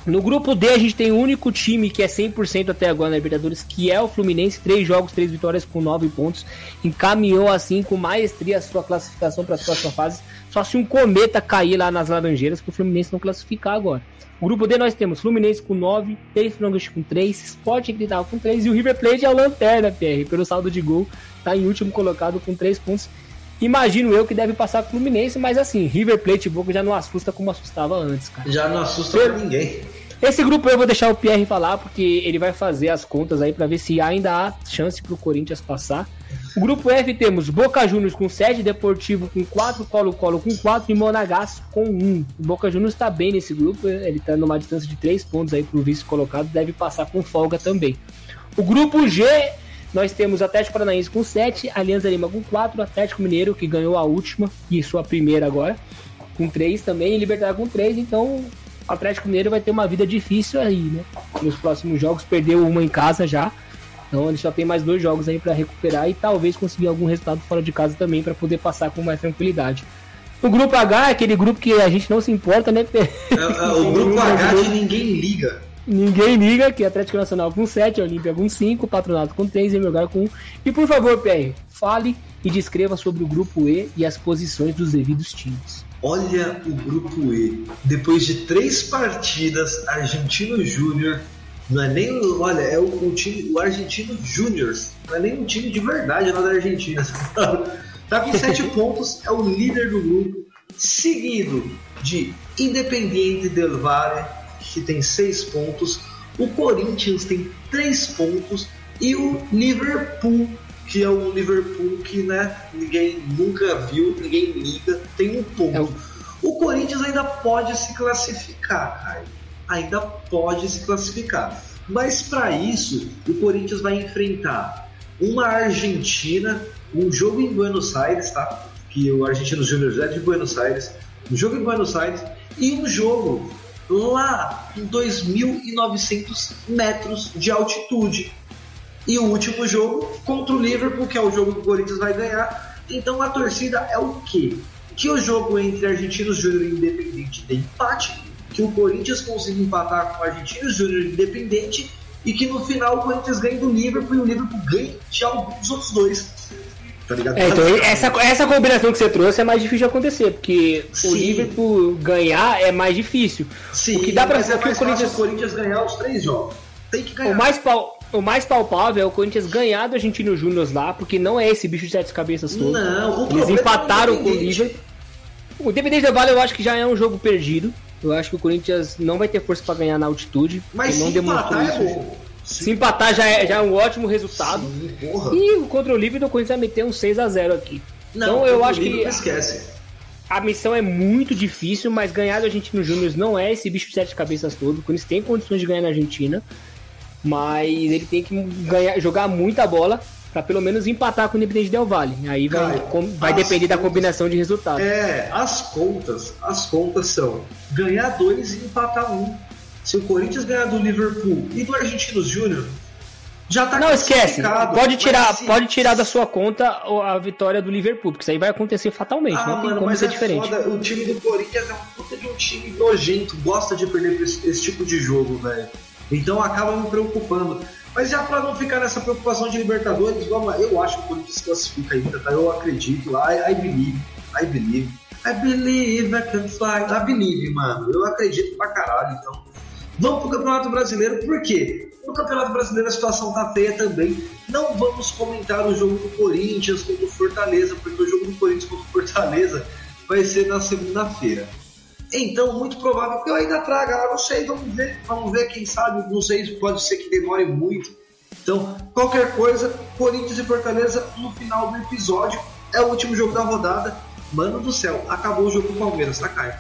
No grupo D, a gente tem o único time que é 100% até agora na Libertadores, que é o Fluminense. Três jogos, três vitórias com nove pontos. Encaminhou assim com maestria a sua classificação para as próximas fases. Só se um cometa cair lá nas Laranjeiras, que o Fluminense não classificar agora. O grupo D nós temos Fluminense com 9, Três Frangos com 3, Sport Cristal com 3 e o River Plate é o lanterna, PR, pelo saldo de gol, tá em último colocado com 3 pontos. Imagino eu que deve passar com o Fluminense, mas assim, River Plate e Boca já não assusta como assustava antes, cara. Já não assusta Pelo... ninguém. Esse grupo eu vou deixar o Pierre falar, porque ele vai fazer as contas aí para ver se ainda há chance pro Corinthians passar. O grupo F temos Boca Juniors com 7, Deportivo com 4, Colo-Colo com 4 e Monagas com 1. O Boca Juniors está bem nesse grupo, ele tá numa distância de 3 pontos aí pro vice colocado, deve passar com folga também. O grupo G nós temos Atlético Paranaense com 7, Alianza Lima com 4, Atlético Mineiro, que ganhou a última e sua primeira agora, com 3 também, e Libertad com 3, então o Atlético Mineiro vai ter uma vida difícil aí, né? Nos próximos jogos, perdeu uma em casa já, então ele só tem mais dois jogos aí para recuperar e talvez conseguir algum resultado fora de casa também para poder passar com mais tranquilidade. O grupo H é aquele grupo que a gente não se importa, né? É, é, o grupo H que ninguém liga. Ninguém liga, que é Atlético Nacional com 7, Olímpia com 5, Patronato com 3 e Melgar com 1. E por favor, PR, fale e descreva sobre o grupo E e as posições dos devidos times. Olha o grupo E. Depois de três partidas, Argentino Júnior não é nem olha, é o, o time, o Argentino Júnior, não é nem um time de verdade lá da Argentina. tá com sete pontos, é o líder do grupo, seguido de Independiente del Valle, que tem seis pontos, o Corinthians tem três pontos e o Liverpool, que é o Liverpool que né, ninguém nunca viu, ninguém liga, tem um ponto. É o... o Corinthians ainda pode se classificar, Caio. Ainda pode se classificar. Mas para isso, o Corinthians vai enfrentar uma Argentina, um jogo em Buenos Aires, tá? Que o Argentino Júnior é de Buenos Aires, um jogo em Buenos Aires e um jogo lá em 2.900 metros de altitude. E o último jogo contra o Liverpool, que é o jogo que o Corinthians vai ganhar. Então a torcida é o quê? Que o jogo entre Argentinos Júnior e Independente dê empate, que o Corinthians consiga empatar com o Argentinos Júnior Independente e que no final o Corinthians ganhe do Liverpool e o Liverpool ganhe de alguns outros dois. Tá ligado? É, então, essa, essa combinação que você trouxe é mais difícil de acontecer, porque Sim. o Liverpool ganhar é mais difícil. Sim, o que dá pra mas é mais o Corinthians... o Corinthians ganhar os três jogos. Tem que ganhar. O mais, pau... o mais palpável é o Corinthians ganhar do Argentino Júnior lá, porque não é esse bicho de sete cabeças todo. Não, Eles é empataram com o Liverpool. O Independente do Vale eu acho que já é um jogo perdido. Eu acho que o Corinthians não vai ter força para ganhar na altitude. Mas não demonstrou isso. É se empatar já é, já é um ótimo resultado. Sim, e contra o Liverpool, o Corinthians vai meter um 6 a 0 aqui. Não, então eu acho que. Esquece. A missão é muito difícil, mas ganhar do Argentino Júnior não é esse bicho de sete cabeças todo. O Corinthians tem condições de ganhar na Argentina, mas ele tem que ganhar, jogar muita bola para pelo menos empatar com o Independente Del Valle. Aí vai, Cara, vai depender contas, da combinação de resultados. É, as contas, as contas são ganhar dois e empatar um. Se o Corinthians ganhar do Liverpool e do Argentinos Júnior, já tá Não esquece, pode tirar, pode tirar da sua conta a vitória do Liverpool, porque isso aí vai acontecer fatalmente, ah, não tem mano, como ser é diferente. Foda. O time do Corinthians é um puta de um time nojento, gosta de perder esse, esse tipo de jogo, velho. Então acaba me preocupando. Mas já para não ficar nessa preocupação de Libertadores, vamos, eu acho que o Corinthians classifica ainda, tá? Eu acredito, I, I believe, I believe. I believe I can fly. I believe, mano. Eu acredito pra caralho, então. Vamos pro Campeonato Brasileiro, por quê? No Campeonato Brasileiro a situação tá feia também. Não vamos comentar o jogo do Corinthians contra o Fortaleza, porque o jogo do Corinthians contra o Fortaleza vai ser na segunda-feira. Então, muito provável que eu ainda traga, não sei, vamos ver, vamos ver, quem sabe, não sei, pode ser que demore muito. Então, qualquer coisa, Corinthians e Fortaleza no final do episódio, é o último jogo da rodada. Mano do céu, acabou o jogo do Palmeiras, tá, Caio?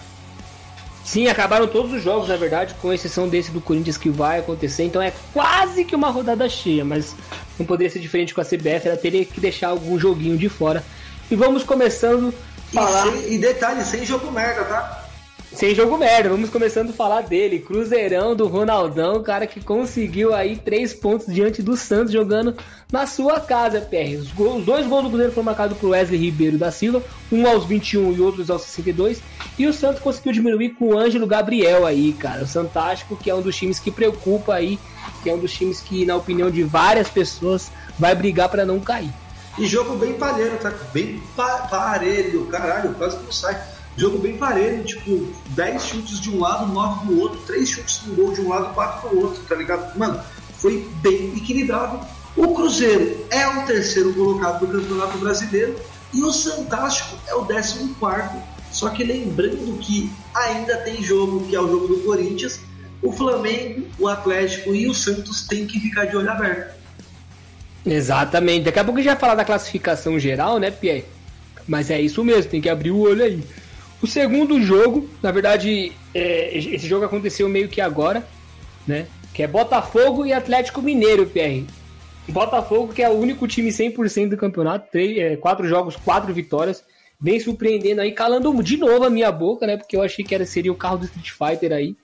Sim, acabaram todos os jogos, na verdade, com exceção desse do Corinthians que vai acontecer. Então é quase que uma rodada cheia, mas não poderia ser diferente com a CBF, ela teria que deixar algum joguinho de fora. E vamos começando a falar. E, sem, e detalhe, sem jogo merda, tá? Sem jogo merda, vamos começando a falar dele. Cruzeirão do Ronaldão, cara que conseguiu aí três pontos diante do Santos jogando na sua casa, PR. Os, os dois gols do Cruzeiro foram marcados por Wesley Ribeiro da Silva, um aos 21 e outros aos 62. E o Santos conseguiu diminuir com o Ângelo Gabriel aí, cara. O Santástico, que é um dos times que preocupa aí, que é um dos times que, na opinião de várias pessoas, vai brigar para não cair. E jogo bem parelho, tá? Bem pa parelho, caralho, quase não sai. Jogo bem parelho, tipo, 10 chutes de um lado, 9 do outro, 3 chutes no gol de um lado, 4 do outro, tá ligado? Mano, foi bem equilibrado. O Cruzeiro é o terceiro colocado do Campeonato Brasileiro e o Santástico é o décimo quarto. Só que lembrando que ainda tem jogo, que é o jogo do Corinthians, o Flamengo, o Atlético e o Santos têm que ficar de olho aberto. Exatamente. Daqui a pouco a gente vai falar da classificação geral, né, Pierre? Mas é isso mesmo, tem que abrir o olho aí. O segundo jogo, na verdade, é, esse jogo aconteceu meio que agora, né? Que é Botafogo e Atlético Mineiro, PR. Botafogo, que é o único time 100% do campeonato, três, é, quatro jogos, quatro vitórias, vem surpreendendo aí, calando de novo a minha boca, né? Porque eu achei que era, seria o carro do Street Fighter aí.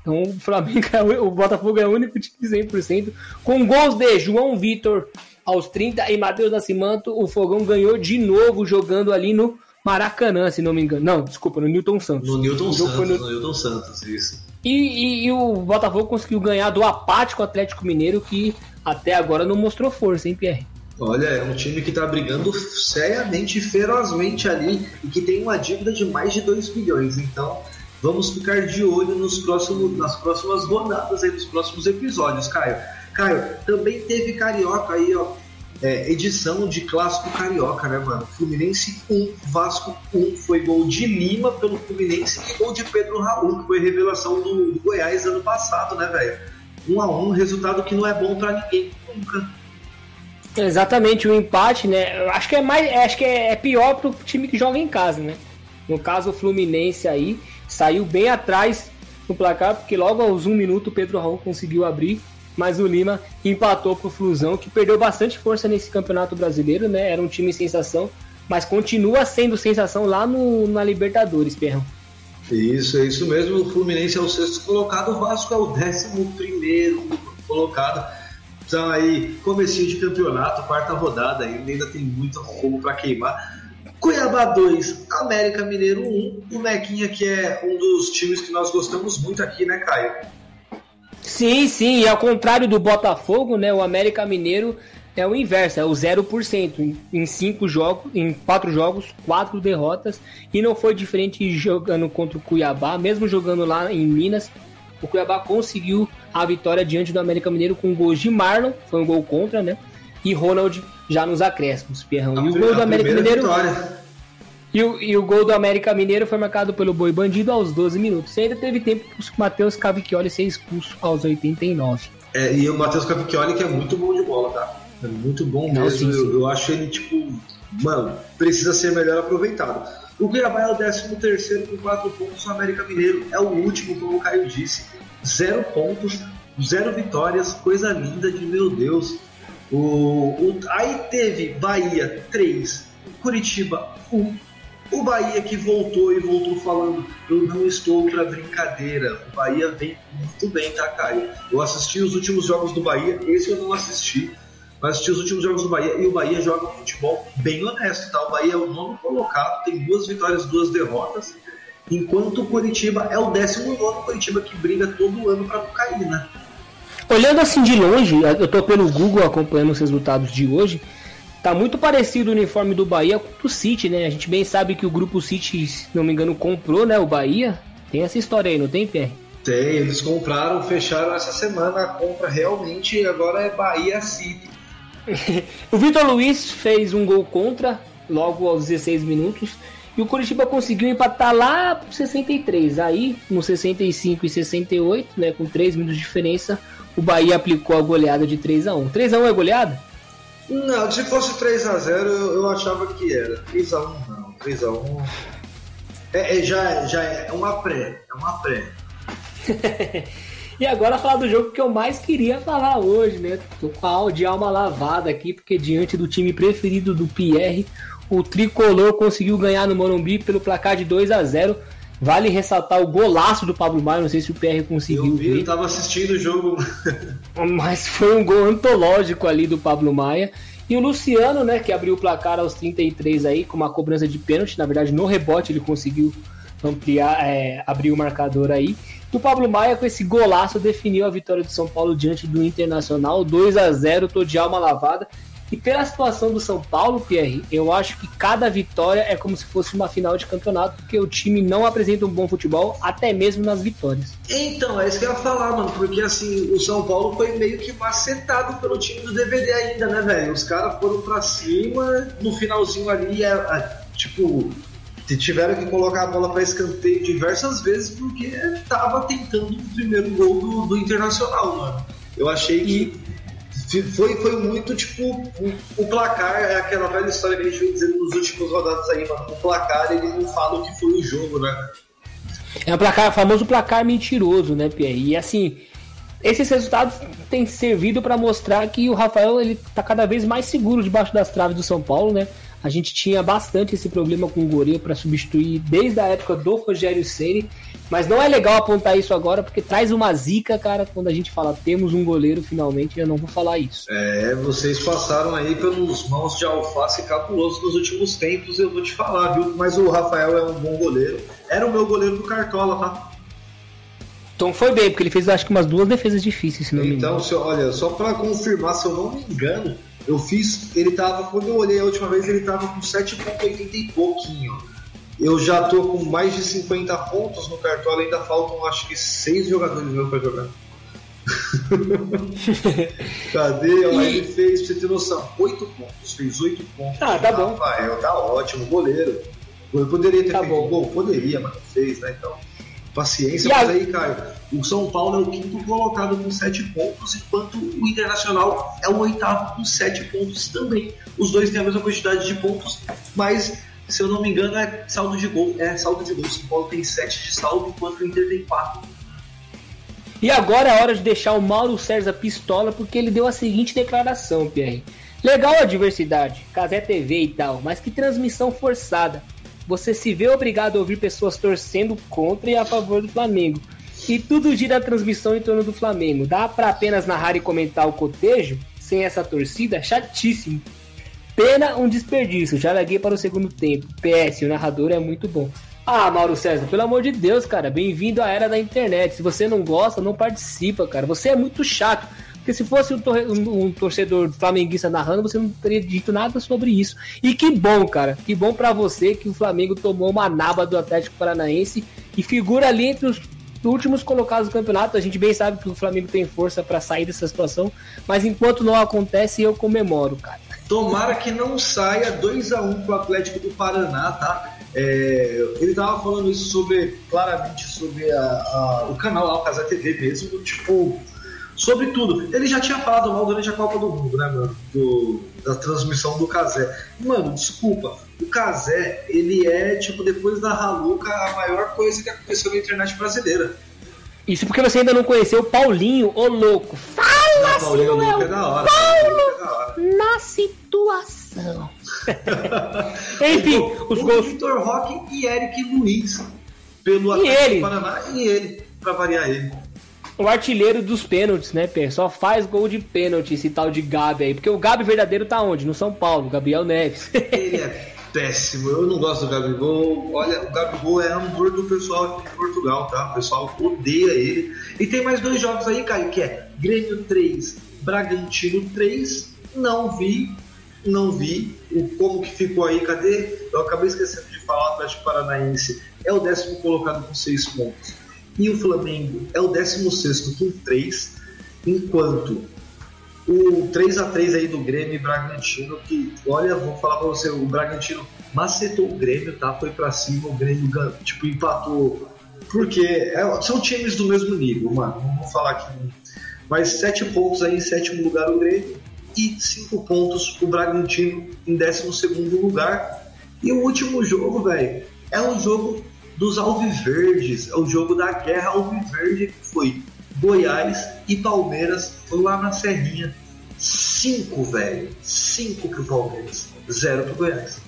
Então o Flamengo, é o Botafogo é o único time 100%, com gols de João Vitor aos 30 e Matheus Nascimento, o Fogão ganhou de novo jogando ali no Maracanã, se não me engano. Não, desculpa, no Newton Santos. No Newton Santos, no... no Newton Santos, isso. E, e, e, o Botafogo conseguiu ganhar do apático Atlético Mineiro, que até agora não mostrou força, hein, Pierre? Olha, é um time que tá brigando seriamente e ferozmente ali e que tem uma dívida de mais de 2 bilhões. Então, vamos ficar de olho nos próximos, nas próximas rodadas aí, nos próximos episódios, Caio. Caio, também teve Carioca aí, ó é, edição de clássico carioca, né, mano? Fluminense 1, Vasco 1, foi gol de Lima pelo Fluminense e gol de Pedro Raul, que foi revelação do, do Goiás ano passado, né, velho? 1 a 1 resultado que não é bom para ninguém nunca. Exatamente, o empate, né? Acho que é mais, acho que é, é pior pro time que joga em casa, né? No caso o Fluminense aí saiu bem atrás no placar, porque logo aos um minuto o Pedro Raul conseguiu abrir mas o Lima empatou pro Flusão, que perdeu bastante força nesse campeonato brasileiro, né? Era um time sensação, mas continua sendo sensação lá no, na Libertadores, Perrão. Isso, é isso mesmo. O Fluminense é o sexto colocado, o Vasco é o décimo primeiro colocado. Então aí, comecinho de campeonato, quarta rodada ainda, ainda tem muito fogo para queimar. Cuiabá 2, América Mineiro 1. O Mequinha, que é um dos times que nós gostamos muito aqui, né, Caio? Sim, sim, e ao contrário do Botafogo, né, o América Mineiro é o inverso, é o 0%. Em cinco jogos, em quatro jogos, quatro derrotas. E não foi diferente jogando contra o Cuiabá, mesmo jogando lá em Minas. O Cuiabá conseguiu a vitória diante do América Mineiro com gols de Marlon, foi um gol contra, né? E Ronald já nos acréscimos, Pierrão. E o gol do América Mineiro. Vitória. E o, e o gol do América Mineiro foi marcado pelo Boi Bandido aos 12 minutos. E ainda teve tempo para o Matheus Cavicchioli ser expulso aos 89. É, e o Matheus Cavicchioli que é muito bom de bola, tá? É muito bom Não, mesmo. Sim, sim. Eu, eu, acho ele, tipo, mano, precisa ser melhor aproveitado. O Cuiabá é o 13 terceiro com 4 pontos, o América Mineiro é o último, como o Caio disse. Zero pontos, zero vitórias, coisa linda de meu Deus. O, o, aí teve Bahia 3, Curitiba 1, o Bahia que voltou e voltou falando, eu não estou para brincadeira. O Bahia vem muito bem, tá, Caio? Eu assisti os últimos jogos do Bahia, esse eu não assisti, mas assisti os últimos jogos do Bahia e o Bahia joga um futebol bem honesto, tá? O Bahia é o nono colocado, tem duas vitórias, duas derrotas, enquanto o Curitiba é o décimo nono Curitiba que briga todo ano para não cair, né? Olhando assim de longe, eu tô pelo Google acompanhando os resultados de hoje. Tá muito parecido o uniforme do Bahia com o City, né? A gente bem sabe que o grupo City, se não me engano, comprou, né, o Bahia. Tem essa história aí, não tem, Pierre? Tem, eles compraram, fecharam essa semana a compra realmente, agora é Bahia City. o Vitor Luiz fez um gol contra logo aos 16 minutos e o Curitiba conseguiu empatar lá pro 63. Aí, no 65 e 68, né, com 3 minutos de diferença, o Bahia aplicou a goleada de 3 a 1. 3 a 1 é goleada? Não, se fosse 3x0 eu, eu achava que era. 3x1 não. 3x1. É, é, já, já é uma pré. É uma pré. e agora falar do jogo que eu mais queria falar hoje, né? Tô com a de alma lavada aqui, porque diante do time preferido do Pierre, o tricolor conseguiu ganhar no Morumbi pelo placar de 2 a 0 Vale ressaltar o golaço do Pablo Maia, não sei se o PR conseguiu eu vi, ver. Eu tava assistindo o jogo. Mas foi um gol antológico ali do Pablo Maia. E o Luciano, né, que abriu o placar aos 33 aí, com uma cobrança de pênalti. Na verdade, no rebote ele conseguiu ampliar, é, abrir o marcador aí. E o Pablo Maia, com esse golaço, definiu a vitória do São Paulo diante do Internacional. 2 a 0 tô de alma lavada. E pela situação do São Paulo, Pierre, eu acho que cada vitória é como se fosse uma final de campeonato, porque o time não apresenta um bom futebol, até mesmo nas vitórias. Então, é isso que eu ia falar, mano, porque assim, o São Paulo foi meio que macetado pelo time do DVD ainda, né, velho? Os caras foram pra cima, no finalzinho ali, é, é, tipo, tiveram que colocar a bola para escanteio diversas vezes porque tava tentando o primeiro gol do, do Internacional, mano. Eu achei que foi, foi muito tipo o, o, placar, é aquela velha história que a gente vem dizendo nos últimos rodadas aí, mano. O placar ele não fala o que foi o jogo, né? É o placar, famoso placar mentiroso, né, Pierre? E assim, esses resultados têm servido para mostrar que o Rafael ele tá cada vez mais seguro debaixo das traves do São Paulo, né? A gente tinha bastante esse problema com o Goreiro para substituir desde a época do Rogério Ceni, mas não é legal apontar isso agora porque traz uma zica, cara, quando a gente fala temos um goleiro finalmente, eu não vou falar isso. É, vocês passaram aí pelos mãos de alface cabuloso nos últimos tempos, eu vou te falar, viu? Mas o Rafael é um bom goleiro. Era o meu goleiro do Cartola, tá? Então foi bem, porque ele fez acho que umas duas defesas difíceis, se não me engano. Então, olha, só para confirmar, se eu não me engano, eu fiz, ele tava, quando eu olhei a última vez, ele tava com 7,80 e pouquinho. Eu já tô com mais de 50 pontos no cartola, ainda faltam acho que 6 jogadores meus para jogar. Cadê? Ó, ele fez, pra você ter noção, 8 pontos, fez 8 pontos. Ah, tá bom. Rafael, tá ótimo, goleiro. Eu poderia ter tá feito bom. gol? Poderia, mas não fez, né? Então. Paciência, mas aí, Caio, o São Paulo é o quinto colocado com sete pontos, enquanto o Internacional é o oitavo com sete pontos também. Os dois têm a mesma quantidade de pontos, mas se eu não me engano é saldo de gol. É saldo de gol. O São Paulo tem sete de saldo, enquanto o Inter tem quatro. E agora é hora de deixar o Mauro César pistola, porque ele deu a seguinte declaração, Pierre. Legal a diversidade, Casé TV e tal, mas que transmissão forçada você se vê obrigado a ouvir pessoas torcendo contra e a favor do Flamengo. E tudo gira a transmissão em torno do Flamengo. Dá para apenas narrar e comentar o cotejo sem essa torcida? Chatíssimo. Pena um desperdício. Já larguei para o segundo tempo. PS, o narrador é muito bom. Ah, Mauro César, pelo amor de Deus, cara, bem-vindo à era da internet. Se você não gosta, não participa, cara. Você é muito chato. Porque se fosse um, tor um, torcedor flamenguista narrando, você não teria dito nada sobre isso. E que bom, cara. Que bom para você que o Flamengo tomou uma naba do Atlético Paranaense e figura ali entre os últimos colocados do campeonato. A gente bem sabe que o Flamengo tem força para sair dessa situação, mas enquanto não acontece, eu comemoro, cara. Tomara que não saia 2 a 1 um pro Atlético do Paraná, tá? É, ele tava falando isso sobre, claramente, sobre a, a, o canal Casa TV mesmo, tipo, sobre tudo. Ele já tinha falado mal durante a Copa do Mundo, né, mano? Do, da transmissão do Casé. Mano, desculpa, o Casé, ele é, tipo, depois da Raluca, a maior coisa que aconteceu na internet brasileira. Isso porque você ainda não conheceu o Paulinho, ô louco. Fala, não, Paulinho é, é da hora. Paulo é da hora. na situação. Enfim, o, os o gols. Vitor Roque e Eric Luiz. Pelo Atlético ele? Paraná e ele, pra variar ele. O artilheiro dos pênaltis, né, Pê? Só faz gol de pênalti esse tal de Gabi aí. Porque o Gabi verdadeiro tá onde? No São Paulo, Gabriel Neves. ele é péssimo. Eu não gosto do Gabigol. Olha, o Gabigol é amor do pessoal aqui de Portugal, tá? O pessoal odeia ele. E tem mais dois jogos aí, Caio, que é Grêmio 3, Bragantino 3. Não vi, não vi o como que ficou aí. Cadê? Eu acabei esquecendo de falar, o Atlético Paranaense é o décimo colocado com 6 pontos. E o Flamengo é o décimo sexto com 3, enquanto o 3 a 3 aí do Grêmio e Bragantino, que, olha, vou falar pra você, o Bragantino macetou o Grêmio, tá? Foi pra cima, o Grêmio, tipo, empatou. Porque é, são times do mesmo nível, mano. Não vou falar aqui. Mas 7 pontos aí em sétimo lugar o Grêmio e 5 pontos o Bragantino em décimo segundo lugar. E o último jogo, velho, é um jogo dos Alviverdes, é o jogo da guerra Alviverde que foi Goiás e Palmeiras lá na Serrinha. Cinco, velho. Cinco pro Palmeiras. Zero pro Goiás.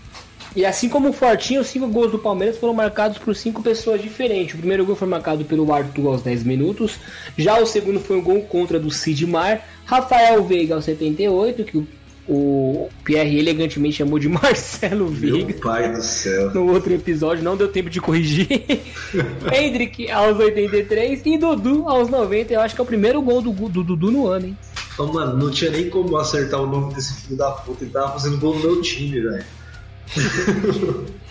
E assim como o Fortinho, os cinco gols do Palmeiras foram marcados por cinco pessoas diferentes. O primeiro gol foi marcado pelo Arthur aos 10 minutos. Já o segundo foi um gol contra do Sidmar. Rafael Veiga aos 78, que o o Pierre elegantemente chamou de Marcelo Veiga. Meu pai do céu. No outro episódio, não deu tempo de corrigir. Hendrick aos 83 e Dudu aos 90. Eu acho que é o primeiro gol do, do Dudu no ano, hein? Mano, não tinha nem como acertar o nome desse filho da puta. Ele tava fazendo gol no meu time, velho.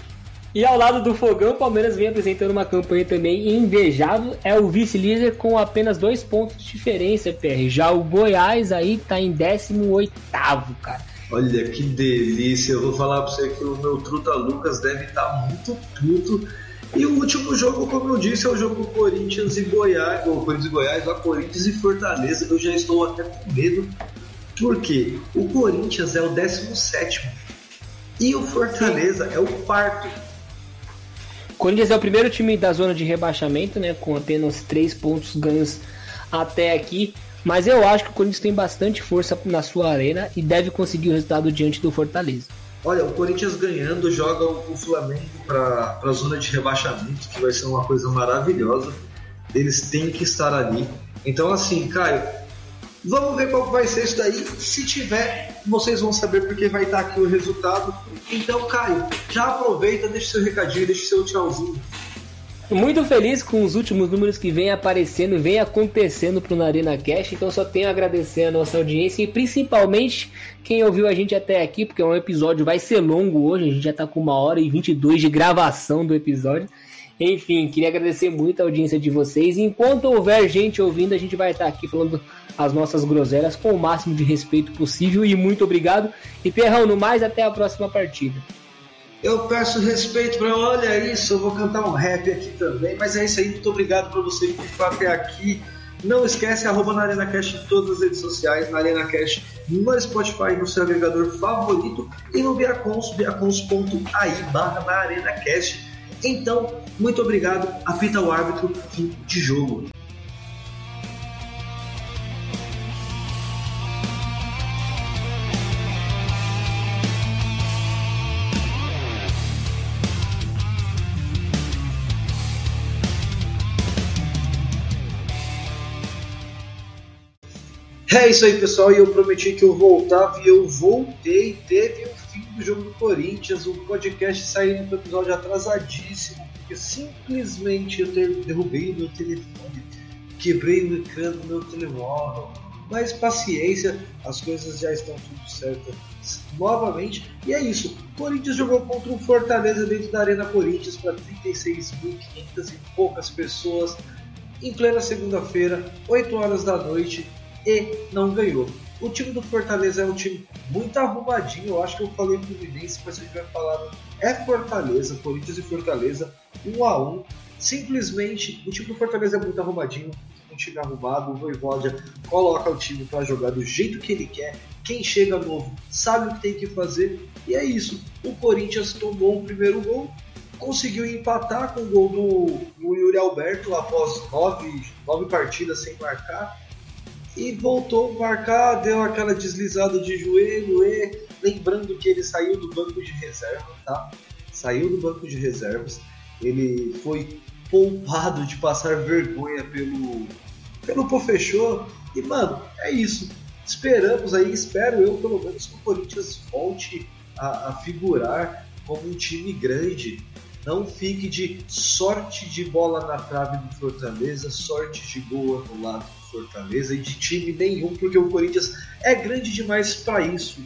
E ao lado do Fogão, o Palmeiras vem apresentando uma campanha também invejável. É o vice-líder com apenas dois pontos de diferença, PR. Já o Goiás aí tá em 18, cara. Olha que delícia. Eu vou falar pra você que o meu truta Lucas deve estar tá muito puto. E o último jogo, como eu disse, é o jogo Corinthians e Goiás, ou Corinthians e Goiás, lá Corinthians e Fortaleza. Eu já estou até com medo, porque o Corinthians é o 17 e o Fortaleza Sim. é o quarto. Corinthians é o primeiro time da zona de rebaixamento, né? Com apenas três pontos ganhos até aqui. Mas eu acho que o Corinthians tem bastante força na sua arena e deve conseguir o resultado diante do Fortaleza. Olha, o Corinthians ganhando joga o Flamengo para a zona de rebaixamento, que vai ser uma coisa maravilhosa. Eles têm que estar ali. Então, assim, Caio, Vamos ver qual vai ser isso daí. Se tiver, vocês vão saber porque vai estar aqui o resultado. Então, Caio, já aproveita, deixa seu recadinho, deixa seu tchauzinho. Muito feliz com os últimos números que vem aparecendo, vem acontecendo pro Narina Cash, então só tenho a agradecer a nossa audiência e principalmente quem ouviu a gente até aqui, porque é um episódio vai ser longo hoje, a gente já tá com uma hora e 22 de gravação do episódio. Enfim, queria agradecer muito a audiência de vocês. Enquanto houver gente ouvindo, a gente vai estar aqui falando as nossas groselhas com o máximo de respeito possível. E muito obrigado. E Perrão, no mais, até a próxima partida. Eu peço respeito para olha isso, eu vou cantar um rap aqui também, mas é isso aí, muito obrigado para você que ficou até aqui. Não esquece, arroba na ArenaCast em todas as redes sociais, na ArenaCast no Spotify, no seu agregador favorito e no Viacons, viacons.ai barra na ArenaCast. Então, muito obrigado, apita o árbitro, fim de jogo. É isso aí, pessoal. E eu prometi que eu voltava e eu voltei. Teve fim do jogo do Corinthians, o podcast saindo do episódio atrasadíssimo, porque simplesmente eu derrubei meu telefone, quebrei o ecrã do meu telefone. Mas paciência, as coisas já estão tudo certo novamente. E é isso. O Corinthians jogou contra o Fortaleza dentro da Arena Corinthians para 36.500 e poucas pessoas em plena segunda-feira, 8 horas da noite, e não ganhou. O time do Fortaleza é um time muito arrumadinho. Eu acho que eu falei Fluminense, mas eu tiver falado é Fortaleza, Corinthians e Fortaleza, 1 um a 1 um. Simplesmente, o time do Fortaleza é muito arrumadinho, um time arrumado. O Voivoda coloca o time para jogar do jeito que ele quer. Quem chega novo sabe o que tem que fazer. E é isso. O Corinthians tomou o primeiro gol, conseguiu empatar com o gol do, do Yuri Alberto após nove, nove partidas sem marcar e voltou a marcar, deu aquela deslizada de joelho e lembrando que ele saiu do banco de reserva, tá? Saiu do banco de reservas, ele foi poupado de passar vergonha pelo pelo Pofechou e mano, é isso. Esperamos aí, espero eu pelo menos que o Corinthians volte a, a figurar como um time grande não fique de sorte de bola na trave do Fortaleza, sorte de gol anulado do Fortaleza e de time nenhum, porque o Corinthians é grande demais para isso.